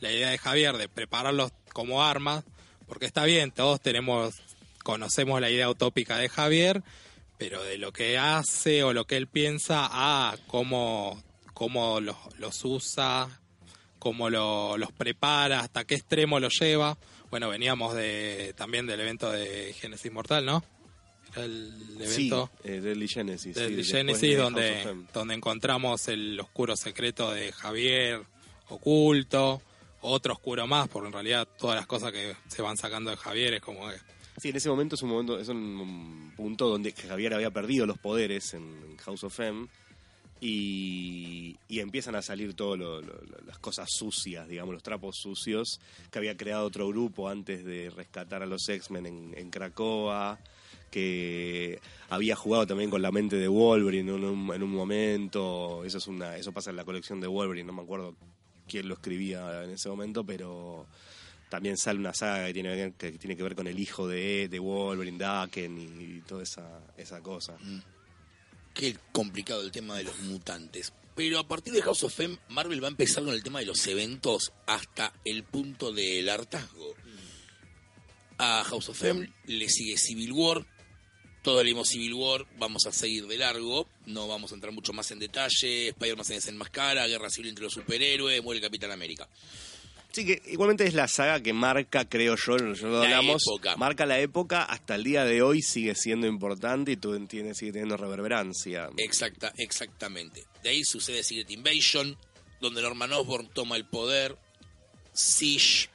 la idea de Javier de prepararlos como armas, porque está bien, todos tenemos, conocemos la idea utópica de Javier, pero de lo que hace o lo que él piensa a cómo, cómo los, los usa, cómo lo- los prepara, hasta qué extremo los lleva. Bueno, veníamos de también del evento de Génesis Mortal, ¿no? Era el Sí, evento eh, Deadly Genesis. sí, del después Genesis de House donde, of M. donde encontramos el oscuro secreto de Javier oculto, otro oscuro más, porque en realidad todas las cosas que se van sacando de Javier es como Sí, en ese momento es un momento, es un punto donde Javier había perdido los poderes en House of M y, y empiezan a salir todas las cosas sucias, digamos, los trapos sucios que había creado otro grupo antes de rescatar a los X-Men en, en Cracoa, que había jugado también con la mente de Wolverine en un, en un momento, eso es una, eso pasa en la colección de Wolverine, no me acuerdo quién lo escribía en ese momento, pero también sale una saga que tiene que tiene que ver con el hijo de, de Wolverine, Daken y, toda esa, esa cosa. Qué complicado el tema de los mutantes. Pero a partir de House of M, Marvel va a empezar con el tema de los eventos hasta el punto del hartazgo. A House of M le sigue Civil War. Todos leímos Civil War, vamos a seguir de largo, no vamos a entrar mucho más en detalle. Spider-Man se desenmascara, guerra civil entre los superhéroes, muere el Capitán América. Sí, que igualmente es la saga que marca, creo yo, yo lo La hablamos, época. marca la época, hasta el día de hoy sigue siendo importante y tú entiendes, sigue teniendo reverberancia. Exacta, exactamente. De ahí sucede Secret Invasion, donde Norman Osborn toma el poder. Siege,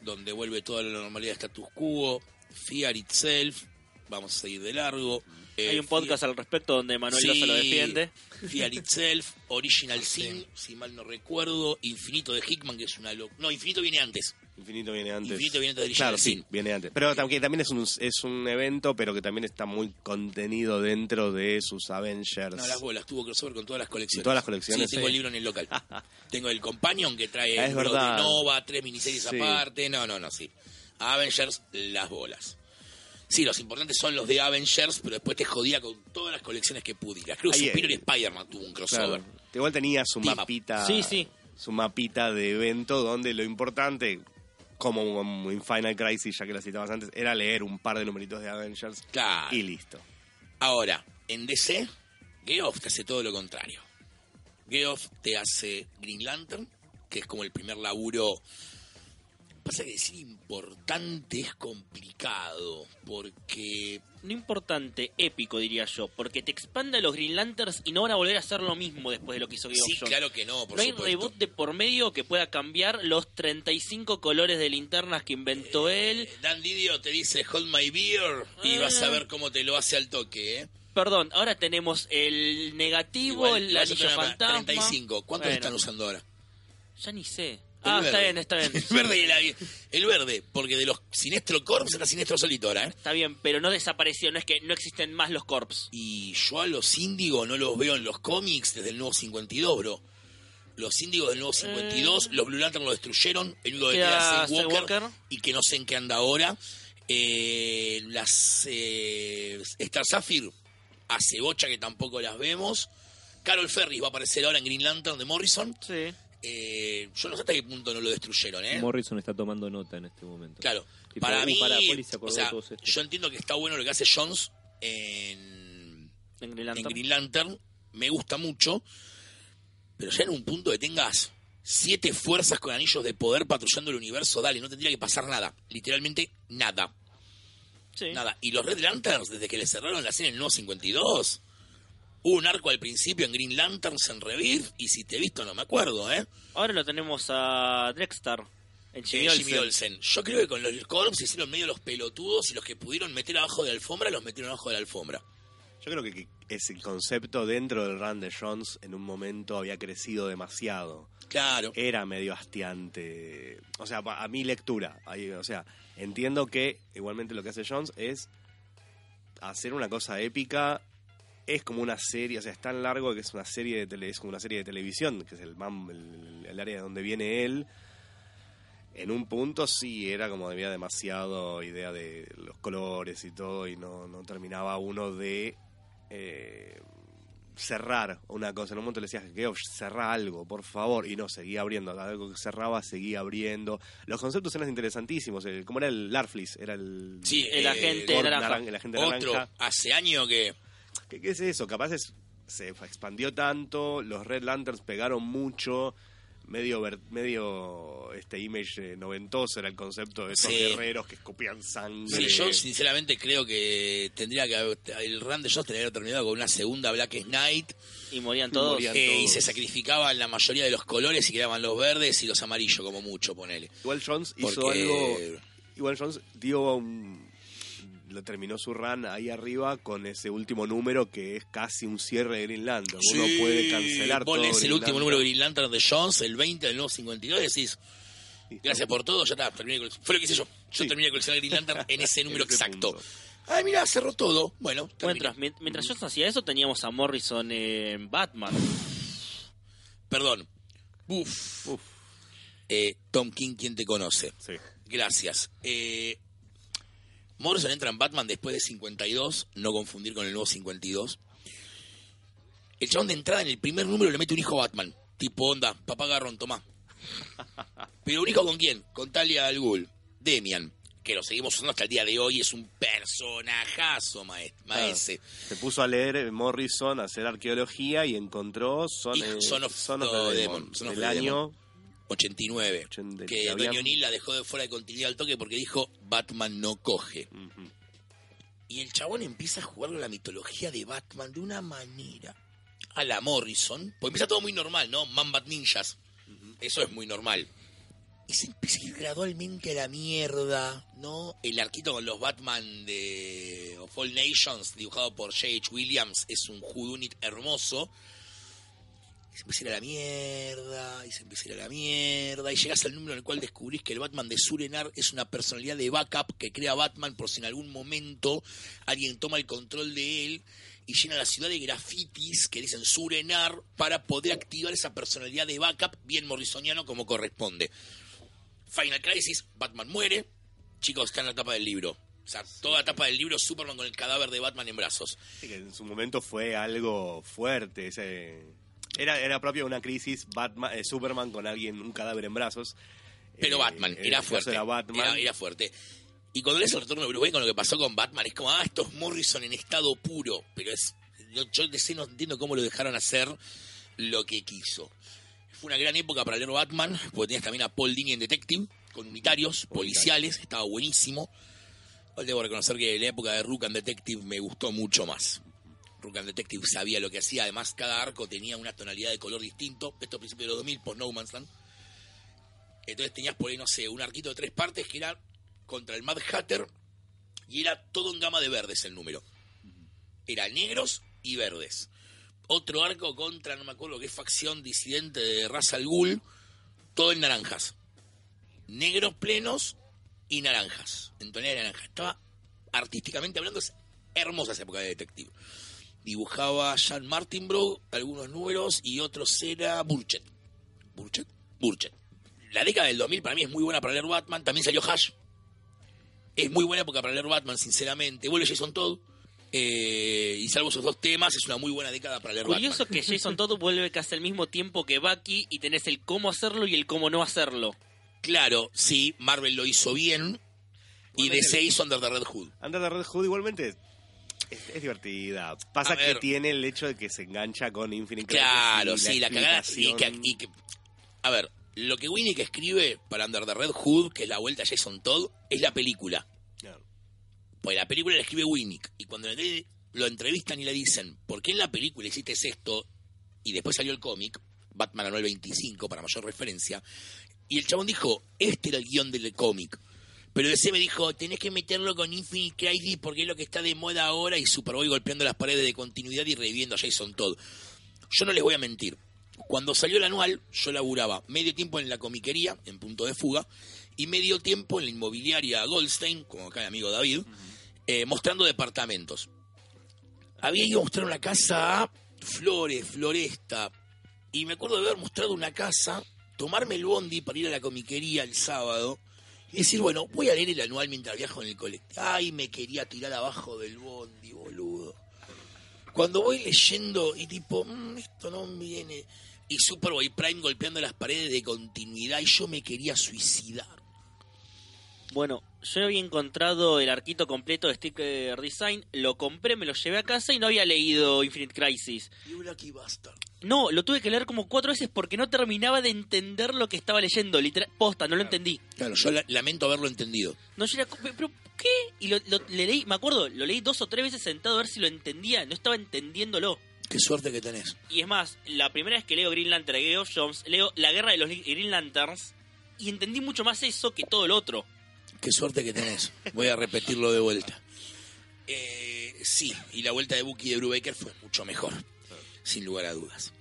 donde vuelve toda la normalidad status quo. Fear Itself, vamos a seguir de largo. Eh, Hay un podcast al respecto donde Manuel Loza lo defiende. Fear Itself, Original Sin, si mal no recuerdo. Infinito de Hickman, que es una... lo- No, Infinito viene antes. Infinito viene antes. Infinito viene antes de Claro, Original sí, Sin. viene antes. Pero también, también es, un, es un evento, pero que también está muy contenido dentro de sus Avengers. No, las bolas, tuvo crossover con todas las colecciones. Todas las colecciones, Sí, tengo sí. el libro en el local. tengo el Companion que trae Ah, es el de Nova, tres miniseries Sí. aparte. No, no, no, sí. Avengers, las bolas. Sí, los importantes son los de Avengers, pero después te jodía con todas las colecciones que pudieras. Creo que Superior eh, Spider-Man tuvo un crossover. Claro. Igual tenía su Team up. mapita. Sí, sí. Su mapita de evento donde lo importante, como en Final Crisis, ya que la citabas antes, era leer un par de numeritos de Avengers Claro. y listo. Ahora, en DC, Geoff te hace todo lo contrario. Geoff te hace Green Lantern, que es como el primer laburo. Pasa que decir importante es complicado, porque No importante, épico diría yo, porque te expande a los Green Lanterns y no van a volver a hacer lo mismo después de lo que hizo Geoff sí, claro que no, por no hay supuesto. reboot de por medio que pueda cambiar los 35 colores de linternas que inventó él. Dan Didio te dice Hold My Beer y Ah. vas a ver cómo te lo hace al toque, ¿eh? Perdón, ahora tenemos el negativo, Igual, el anillo fantasma. 35. ¿Cuántos Bueno, están usando ahora? Ya ni sé. Ah, verde. está bien, está bien. El verde, y el, el verde, porque de los Sinestro Corps era Sinestro solito ahora, ¿eh? Está bien, pero no desapareció, no es que no existen más los corps. Y yo a los índigos no los veo en los cómics desde el nuevo 52, bro. Los índigos del nuevo 52, los Blue Lantern lo destruyeron, el único que Walker, Walker. y que no sé en qué anda ahora. Eh, las eh, Star Sapphire, hace bocha que tampoco las vemos. Carol Ferris va a aparecer ahora en Green Lantern de Morrison. Sí. Eh, yo no sé hasta qué punto no lo destruyeron, ¿eh? Morrison está tomando nota en este momento. Claro, para mí, se o sea, yo entiendo que está bueno lo que hace Jones en, En Green en Lantern. Green Lantern, me gusta mucho, pero ya en un punto que tengas siete fuerzas con anillos de poder patrullando el universo, dale, no tendría que pasar nada, literalmente nada, Sí. nada. Y los Red Lanterns, desde que le cerraron la serie en el nuevo 52, hubo un arco al principio en Green Lanterns en Rebirth, y si te he visto no me acuerdo, ¿eh? Ahora lo tenemos a Drexstar en Jimmy Eh, Olsen. Jimmy Olsen. Yo creo que con los Corps hicieron medio los pelotudos y los que pudieron meter abajo de la alfombra los metieron abajo de la alfombra. Yo creo que, que ese concepto dentro del run de Jones en un momento había crecido demasiado. Claro. Era medio hastiante. O sea, a mi lectura. ahí, O sea, entiendo que igualmente lo que hace Jones es hacer una cosa épica. Es como una serie, o sea, es tan largo que es una serie de tele, es como una serie de televisión, que es el, mam- el, el área de donde viene él. En un punto sí, era como había demasiado idea de los colores y todo, y no, no terminaba uno de eh, cerrar una cosa. En un momento le decías, Geoff, cerrá algo, por favor. Y no, seguía abriendo. Algo que cerraba, seguía abriendo. Los conceptos eran interesantísimos. El, ¿Cómo era el Larflis? Era el... Sí, El eh, agente Gord naranja. naran- el agente Otro, naranja. hace años que... ¿Qué, qué es eso? Capaz es- se expandió tanto, los Red Lanterns pegaron mucho, medio ver- medio este image eh, noventoso era el concepto de esos Sí. guerreros que escupían sangre. Sí, yo sinceramente creo que tendría que haber, el run de Jones tendría que haber terminado con una segunda Black Knight Y morían todos. Morían. eh, y todos. se sacrificaban la mayoría de los colores y quedaban los verdes y los amarillos como mucho, ponele. Igual Jones hizo algo. Igual Jones dio un. Lo terminó su run ahí arriba con ese último número que es casi un cierre de Green Lantern. Uno Sí, puede cancelar todo. lees el Green último número de Green Lantern de Jones, el 20 del nuevo 52, y decís, gracias por todo, ya está, terminé cole- Fue lo que hice yo. Yo Sí. terminé de coleccionar Green Lantern en ese número En ese exacto. punto. Ay, mira, cerró todo. Bueno, terminé. Mientras, mien- mientras yo hacía eso, teníamos a Morrison en Batman. Perdón. Uf. Uf, Eh, Tom King, ¿quién te conoce? sí. Gracias. Eh, Morrison entra en Batman después de 52, no confundir con el nuevo 52. El chabón de entrada en el primer número le mete un hijo a Batman. Tipo, onda, papá Garrón, tomá. Pero un hijo con quién? Con Talia al Ghul. Demian, que lo seguimos usando hasta el día de hoy, es un personajazo, maes- maese. Se puso a leer eh, Morrison, a hacer arqueología y encontró Son, eh, Son of Son of the Demon, Demon, Son of del the año 89. Ochenta- Que que Doña O'Neill la dejó de fuera de continuidad al toque porque dijo Batman no coge. Y el chabón empieza a jugar con la mitología de Batman de una manera. A la Morrison. Pues empieza todo muy normal, ¿no? Man Bat Ninjas. Eso es muy normal. Y se empieza a ir gradualmente a la mierda, ¿no? El arquito con los Batman de Of All Nations, dibujado por J.H. Williams, es un Houdunit hermoso. Y se empieza a ir a la mierda, y se empieza a ir a la mierda, y llegas al número en el cual descubrís que el Batman de Surenar es una personalidad de backup que crea Batman por si en algún momento alguien toma el control de él y llena la ciudad de grafitis que dicen Surenar para poder activar esa personalidad de backup bien morrisoniano como corresponde. Final Crisis, Batman muere, chicos, está en la tapa del libro. O sea, toda la tapa del libro, Superman con el cadáver de Batman en brazos. Sí, que en su momento fue algo fuerte. ese- era, era propio de una crisis Batman, eh, Superman con alguien, un cadáver en brazos. Pero Eh, Batman, en era fuerte. Era Batman. Era, era fuerte. Y cuando lees el retorno de Bruce Wayne con lo que pasó con Batman, es como, ah, esto es Morrison en estado puro. Pero es. Yo, yo de ese no entiendo cómo lo dejaron hacer lo que quiso. Fue una gran época para leer Batman, porque tenías también a Paul Dini en Detective, con unitarios, policiales, estaba buenísimo. Hoy debo reconocer que la época de Rook and Detective me gustó mucho más. Rook and Detective sabía lo que hacía, además cada arco tenía una tonalidad de color distinto. Esto a principios de los 2000, post No Man's Land. Entonces tenías por ahí, no sé, un arquito de tres partes que era contra el Mad Hatter y era todo en gama de verdes el número. Era negros y verdes. Otro arco contra, no me acuerdo qué facción disidente de Ra's al Ghul, todo en naranjas. Negros plenos y naranjas, en tonalidad de naranja. Estaba, artísticamente hablando, es hermosa esa época de detective. Dibujaba Jan Martinbrough, algunos números, y otros era Burchett. ¿Burchett? Burchett. La década del 2000 para mí es muy buena para leer Batman. También salió Hash. Es muy buena época para leer Batman, sinceramente. Vuelve Jason Todd. eh, y salvo esos dos temas, es una muy buena década para leer Curioso Batman. que Jason Todd vuelve casi al mismo tiempo que Bucky y tenés el cómo hacerlo y el cómo no hacerlo. Claro, sí, Marvel lo hizo bien. Y DC hizo Under the Red Hood. Under the Red Hood igualmente es, es divertida. Pasa A que ver. tiene el hecho de que se engancha con Infinite Crisis Claro, y sí, la cagada. Y que, y que- a ver, lo que Winnick escribe para Under the Red Hood, que es la vuelta a Jason Todd, es la película. Claro. Pues la película la escribe Winnick. Y cuando le- lo entrevistan y le dicen, ¿por qué en la película hiciste esto? Y después salió el cómic, Batman anual 25, para mayor referencia. Y el chabón dijo, este era el guion del cómic. Pero DC me dijo, tenés que meterlo con Infinite Crisis porque es lo que está de moda ahora y Superboy golpeando las paredes de continuidad y reviviendo a Jason Todd. Yo no les voy a mentir. Cuando salió el anual, yo laburaba medio tiempo en la comiquería, en punto de fuga, y medio tiempo en la inmobiliaria Goldstein, como acá el amigo David, eh, mostrando departamentos. Había ido a mostrar una casa a Flores, Floresta, y me acuerdo de haber mostrado una casa, tomarme el bondi para ir a la comiquería el sábado, y decir, bueno, voy a leer el anual mientras viajo en el colectivo. Ay, me quería tirar abajo del bondi, boludo. Cuando voy leyendo y tipo, "Mm, esto no viene. Y Superboy Prime golpeando las paredes de continuidad y yo me quería suicidar. Bueno, yo había encontrado el arquito completo de Sticker Design, lo compré, me lo llevé a casa y no había leído Infinite Crisis. You lucky bastard. No, lo tuve que leer como cuatro veces porque no terminaba de entender lo que estaba leyendo. Literal, posta, no lo entendí. Claro, yo la- lamento haberlo entendido. No, yo era, pero ¿qué? Y lo, lo- le leí, me acuerdo, lo leí dos o tres veces sentado a ver si lo entendía. No estaba entendiéndolo. Qué suerte que tenés. Y es más, la primera vez que leo Green Lantern Game of Jones, leo La Guerra de los Green Lanterns y entendí mucho más eso que todo lo otro. Qué suerte que tenés. Voy a repetirlo de vuelta. Eh, sí, y la vuelta de Bucky de Brubaker fue mucho mejor, sin lugar a dudas.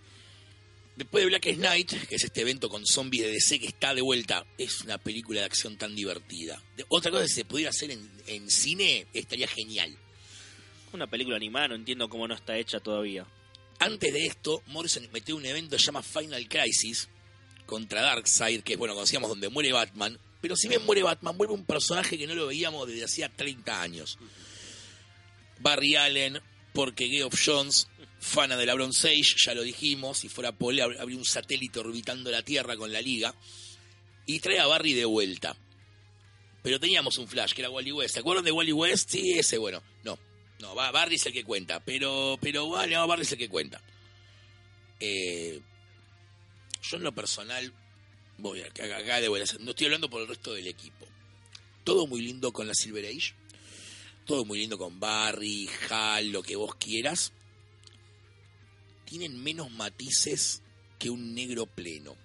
Después de Black Knight, que es este evento con zombies de DC que está de vuelta, es una película de acción tan divertida. Otra cosa, si se pudiera hacer en, en cine, estaría genial. Una película animada, no entiendo cómo no está hecha todavía. Antes de esto, Morrison metió un evento que se llama Final Crisis contra Darkseid, que es, bueno, conocíamos donde muere Batman. Pero si bien muere Batman, vuelve un personaje que no lo veíamos desde hacía 30 años. Barry Allen, porque Geoff Jones, fana de la Bronze Age, ya lo dijimos, si fuera Pole hab- habría un satélite orbitando la Tierra con la Liga. Y trae a Barry de vuelta. Pero teníamos un Flash, que era Wally West. ¿Se acuerdan de Wally West? Sí, ese, bueno. No, no, Ba- Barry es el que cuenta. Pero, pero vale, no, Barry es el que cuenta. Eh, yo en lo personal, voy a acá de vuelta, no estoy hablando por el resto del equipo. Todo muy lindo con la Silver Age. Todo muy lindo con Barry, Hal, lo que vos quieras. Tienen menos matices que un negro pleno.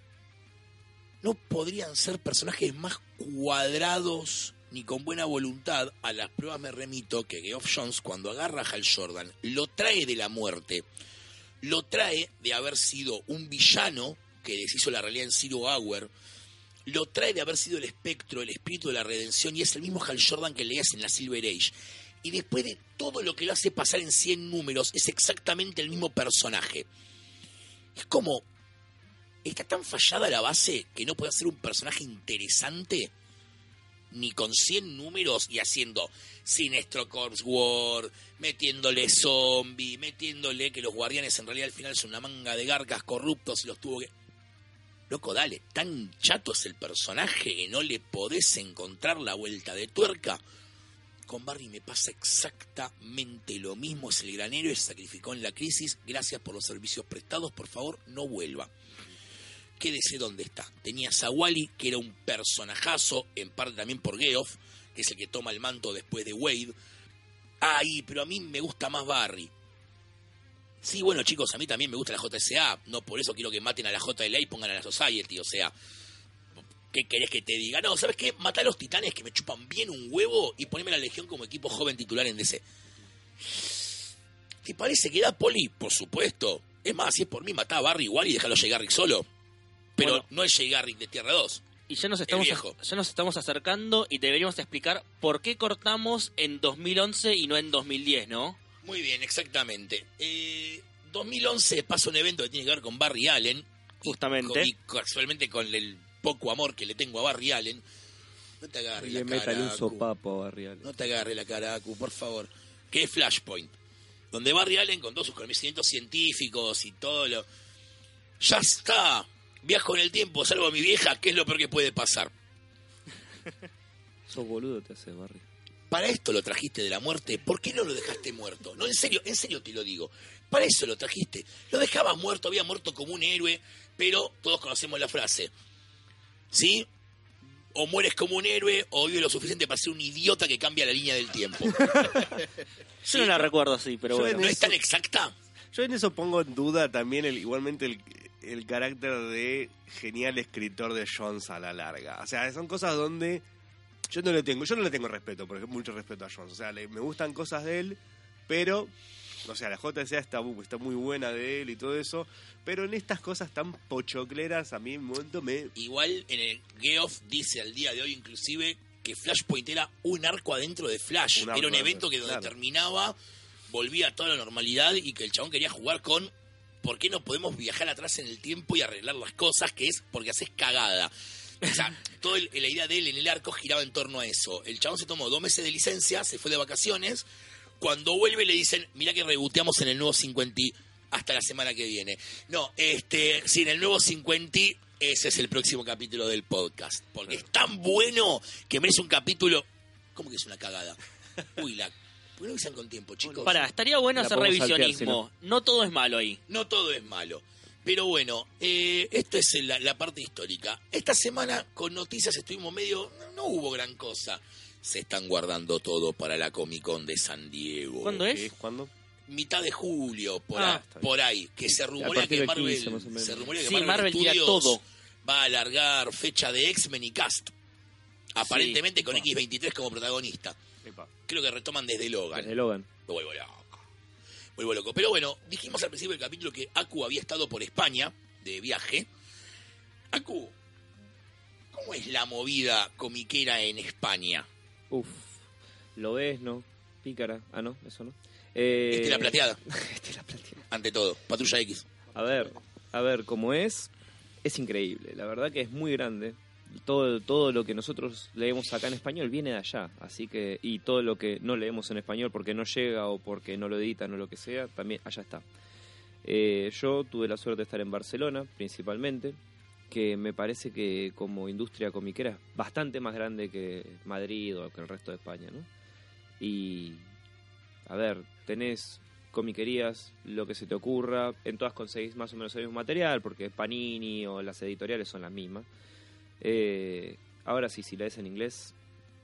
No podrían ser personajes más cuadrados ni con buena voluntad. A las pruebas me remito que Geoff Jones, cuando agarra a Hal Jordan, lo trae de la muerte. Lo trae de haber sido un villano que deshizo la realidad en Zero Hour. Lo trae de haber sido el espectro, el espíritu de la redención, y es el mismo Hal Jordan que leías en la Silver Age. Y después de todo lo que lo hace pasar en 100 números, es exactamente el mismo personaje. Es como. Está tan fallada la base que no puede ser un personaje interesante ni con 100 números y haciendo Sinestro Corps War, metiéndole zombie, metiéndole que los guardianes en realidad al final son una manga de garcas corruptos y los tuvo que. Loco, dale, tan chato es el personaje que no le podés encontrar la vuelta de tuerca. Con Barry me pasa exactamente lo mismo. Es el gran héroe, se sacrificó en la crisis. Gracias por los servicios prestados. Por favor, no vuelva. Quédese donde está. Tenías a Wally, que era un personajazo, en parte también por Geoff, que es el que toma el manto después de Wade. Ay, pero a mí me gusta más Barry. Sí, bueno, chicos, a mí también me gusta la JSA. No por eso quiero que maten a la JLA y pongan a la Society. O sea, ¿qué querés que te diga? No, ¿sabes qué? Mata a los titanes que me chupan bien un huevo y poneme la Legión como equipo joven titular en DC. ¿Te parece que da Poli? Por supuesto. Es más, si es por mí, matá a Barry igual y déjalo llegar Rick solo. Pero Bueno. no es llegar Rick de Tierra 2. Y ya nos estamos viejo. ya nos estamos acercando y deberíamos explicar por qué cortamos en 2011 y no en 2010, ¿no? Muy bien, exactamente. Eh, 2011 pasa un evento que tiene que ver con Barry Allen. y Justamente. Y, casualmente con el poco amor que le tengo a Barry Allen. No te agarres Y la le cara. un sopapo a Barry Allen. No te agarre la cara, por favor. Que es Flashpoint. Donde Barry Allen, con todos sus conocimientos científicos y todo lo. ¡Ya está! Viajo en el tiempo, salvo a mi vieja, ¿qué es lo peor que puede pasar? Sos boludo te hace Barry. Para esto lo trajiste de la muerte, ¿por qué no lo dejaste muerto? No, en serio, en serio te lo digo. Para eso lo trajiste. Lo dejabas muerto, había muerto como un héroe, pero todos conocemos la frase. ¿Sí? O mueres como un héroe, o vives lo suficiente para ser un idiota que cambia la línea del tiempo. Yo no la recuerdo así, pero Yo bueno. en ¿No es tan exacta? Yo en eso pongo en duda también el, igualmente el, el carácter de genial escritor de Jones a la larga. O sea, son cosas donde yo no le tengo, yo no le tengo respeto, por ejemplo, mucho respeto a Jones. O sea, le- me gustan cosas de él, pero, o sea, la JSA está, está muy buena de él y todo eso, pero en estas cosas tan pochocleras a mí en un momento me... Igual en el Geoff dice al día de hoy inclusive que Flashpoint era un arco adentro de Flash. Un era un evento que donde claro. terminaba, volvía a toda la normalidad y que el chabón quería jugar con ¿por qué no podemos viajar atrás en el tiempo y arreglar las cosas? Que es porque haces cagada. O sea, toda la idea de él en el arco giraba en torno a eso. El chabón se tomó dos meses de licencia, se fue de vacaciones. Cuando vuelve le dicen, mira que reboteamos en el nuevo 50 hasta la semana que viene. No, este, sí, en el nuevo 50 ese es el próximo capítulo del podcast. Porque es tan bueno que merece un capítulo... ¿Cómo que es una cagada? Uy, la... ¿Por qué no con tiempo, chicos? Pará, estaría bueno La hacer saltear, revisionismo. No todo es malo ahí. No todo es malo. Pero bueno, eh, esto es la, la parte histórica. Esta semana con noticias estuvimos medio... No, no hubo gran cosa. Se están guardando todo para la Comic Con de San Diego. ¿Cuándo ¿Qué es? ¿Cuándo? Mitad de julio, por, Ah, ahí, por ahí. Que se rumorea que Marvel, 15 más o menos. se rumorea que Sí, Marvel, Marvel tira todo. va a alargar fecha de X-Men y Cast. Aparentemente con X23 como protagonista. Epa. Creo que retoman desde Logan. Desde Logan. Vuelvo loco. Vuelvo loco. Pero bueno, dijimos al principio del capítulo que Aku había estado por España de viaje. Aku, ¿cómo es la movida comiquera en España? Uf. Lo ves, ¿no? Pícara. Ah, no, eso no. Eh, Este la plateada, este la plateada. ante todo. Patrulla X. A ver, a ver, cómo es, es increíble. La verdad que es muy grande. Todo, todo lo que nosotros leemos acá en español viene de allá. Así que, y todo lo que no leemos en español porque no llega o porque no lo editan o lo que sea, también allá está. Eh, yo tuve la suerte de estar en Barcelona, principalmente, que me parece que como industria comiquera es bastante más grande que Madrid o que el resto de España, ¿no? Y, a ver, tenés comiquerías, lo que se te ocurra, en todas conseguís más o menos el mismo material, porque Panini o las editoriales son las mismas. Eh, ahora sí, si lees en inglés,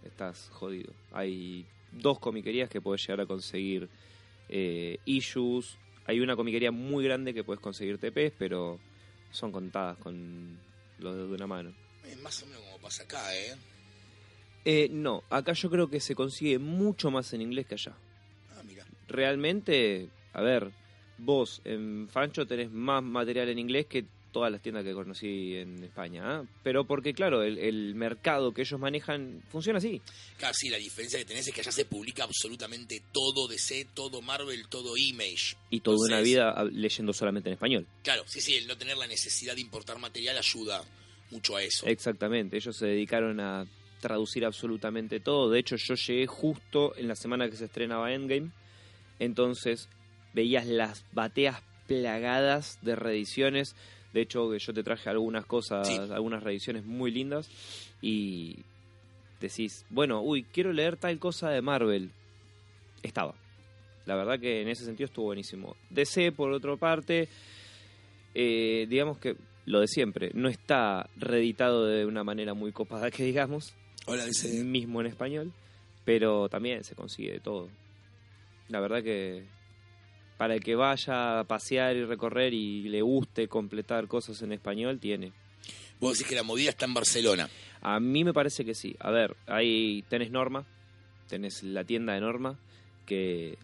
estás jodido. Hay dos comiquerías que puedes llegar a conseguir eh, issues. Hay una comiquería muy grande que puedes conseguir TPs, pero son contadas con los dedos de una mano. Es más o menos como pasa acá, ¿eh? Eh, no, acá yo creo que se consigue mucho más en inglés que allá. Ah, mira. realmente, a ver, vos en Fancho tenés más material en inglés que todas las tiendas que conocí en España. ¿ah? Pero porque, claro, el, el mercado que ellos manejan funciona así. Claro, sí, la diferencia que tenés es que allá se publica absolutamente todo DC, todo Marvel, todo Image. Y toda una vida leyendo solamente en español. Claro, sí, sí, el no tener la necesidad de importar material ayuda mucho a eso. Exactamente, ellos se dedicaron a traducir absolutamente todo. De hecho, yo llegué justo en la semana que se estrenaba Endgame. Entonces, veías las bateas plagadas de reediciones. De hecho, yo te traje algunas cosas, Sí. algunas reediciones muy lindas. Y decís, bueno, uy, quiero leer tal cosa de Marvel. Estaba. La verdad que en ese sentido estuvo buenísimo. DC, por otra parte, eh, digamos que lo de siempre, no está reeditado de una manera muy copada que digamos, Hola, DC. mismo en español, pero también se consigue de todo. La verdad que para el que vaya a pasear y recorrer y le guste completar cosas en español, tiene. Vos decís que la movida está en Barcelona. A mí me parece que sí. A ver, ahí tenés Norma, tenés la tienda de Norma, que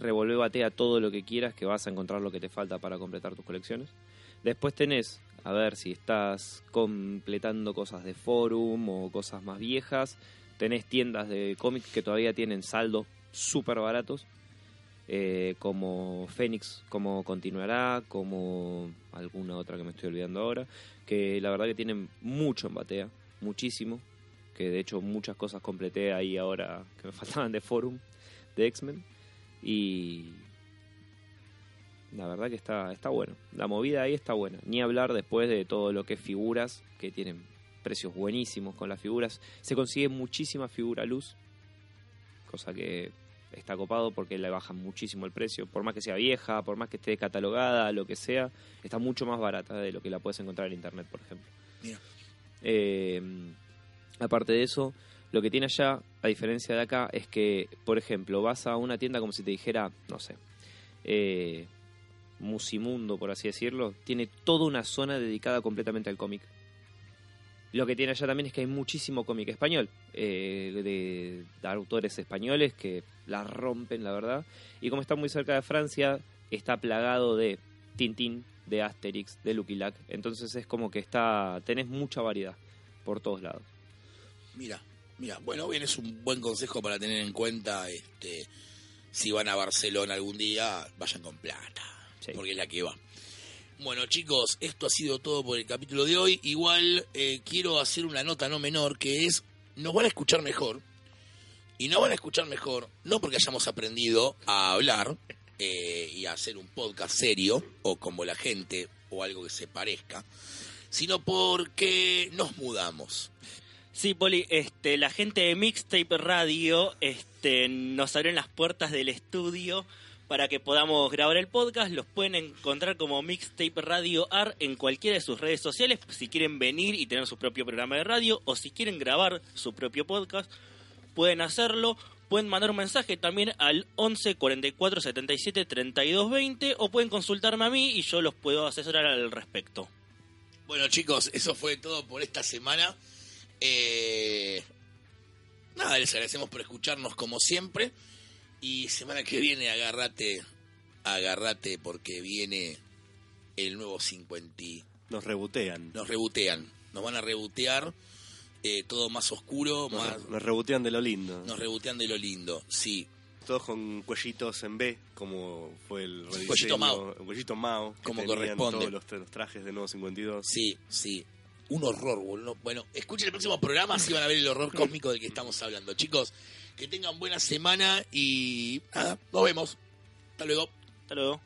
revolve batea todo lo que quieras, que vas a encontrar lo que te falta para completar tus colecciones. Después tenés, a ver si estás completando cosas de forum o cosas más viejas, tenés tiendas de cómics que todavía tienen saldos súper baratos, eh, como Fénix, como Continuará, como alguna otra que me estoy olvidando ahora, que la verdad que tienen mucho en batea, muchísimo, que de hecho muchas cosas completé ahí ahora que me faltaban de forum de X-Men y la verdad que está, está bueno, la movida ahí está buena, ni hablar después de todo lo que es figuras, que tienen precios buenísimos con las figuras, se consigue muchísima figura luz, cosa que está copado porque le bajan muchísimo el precio, por más que sea vieja, por más que esté catalogada, lo que sea, está mucho más barata de lo que la puedes encontrar en internet, por ejemplo. Eh, aparte de eso, lo que tiene allá, a diferencia de acá, es que, por ejemplo, vas a una tienda como si te dijera, no sé, eh, Musimundo, por así decirlo, tiene toda una zona dedicada completamente al cómic. Lo que tiene allá también es que hay muchísimo cómic español, eh, de, de autores españoles que la rompen, la verdad. Y como está muy cerca de Francia, está plagado de Tintín, de Asterix, de Lucky Luke. Entonces es como que está tenés mucha variedad por todos lados. Mira, mira, bueno, bien es un buen consejo para tener en cuenta, este, si van a Barcelona algún día, vayan con plata, Sí. porque es la que va. Bueno, chicos, esto ha sido todo por el capítulo de hoy. Igual eh, quiero hacer una nota no menor, que es, nos van a escuchar mejor, y nos van a escuchar mejor, no porque hayamos aprendido a hablar eh, y a hacer un podcast serio, o como la gente, o algo que se parezca, sino porque nos mudamos. Sí, Poli, este, la gente de Mixtape Radio este, nos abrieron las puertas del estudio para que podamos grabar el podcast. Los pueden encontrar como Mixtape Radio AR en cualquiera de sus redes sociales. Si quieren venir y tener su propio programa de radio o si quieren grabar su propio podcast, pueden hacerlo. Pueden mandar un mensaje también al 11 44 77 32 20 o pueden consultarme a mí y yo los puedo asesorar al respecto. Bueno chicos, eso fue todo por esta semana. Eh, nada, les agradecemos por escucharnos como siempre. Y semana que viene agárrate, agárrate porque viene el nuevo 50. y- Nos rebotean. Nos rebotean, nos van a rebotear. Eh, todo más oscuro, más, Nos, nos rebotean de lo lindo. nos rebotean de lo lindo. Sí, Todos con cuellitos en B, como fue el rediseño. Cuellito Mao. el Cuellito Mao. Como corresponde. Todos los, los trajes de nuevo 52. sí, sí. Un horror, boludo. Bueno, escuchen el próximo programa, así van a ver el horror cósmico del que estamos hablando. Chicos, que tengan buena semana y nada, nos vemos. Hasta luego. Hasta luego.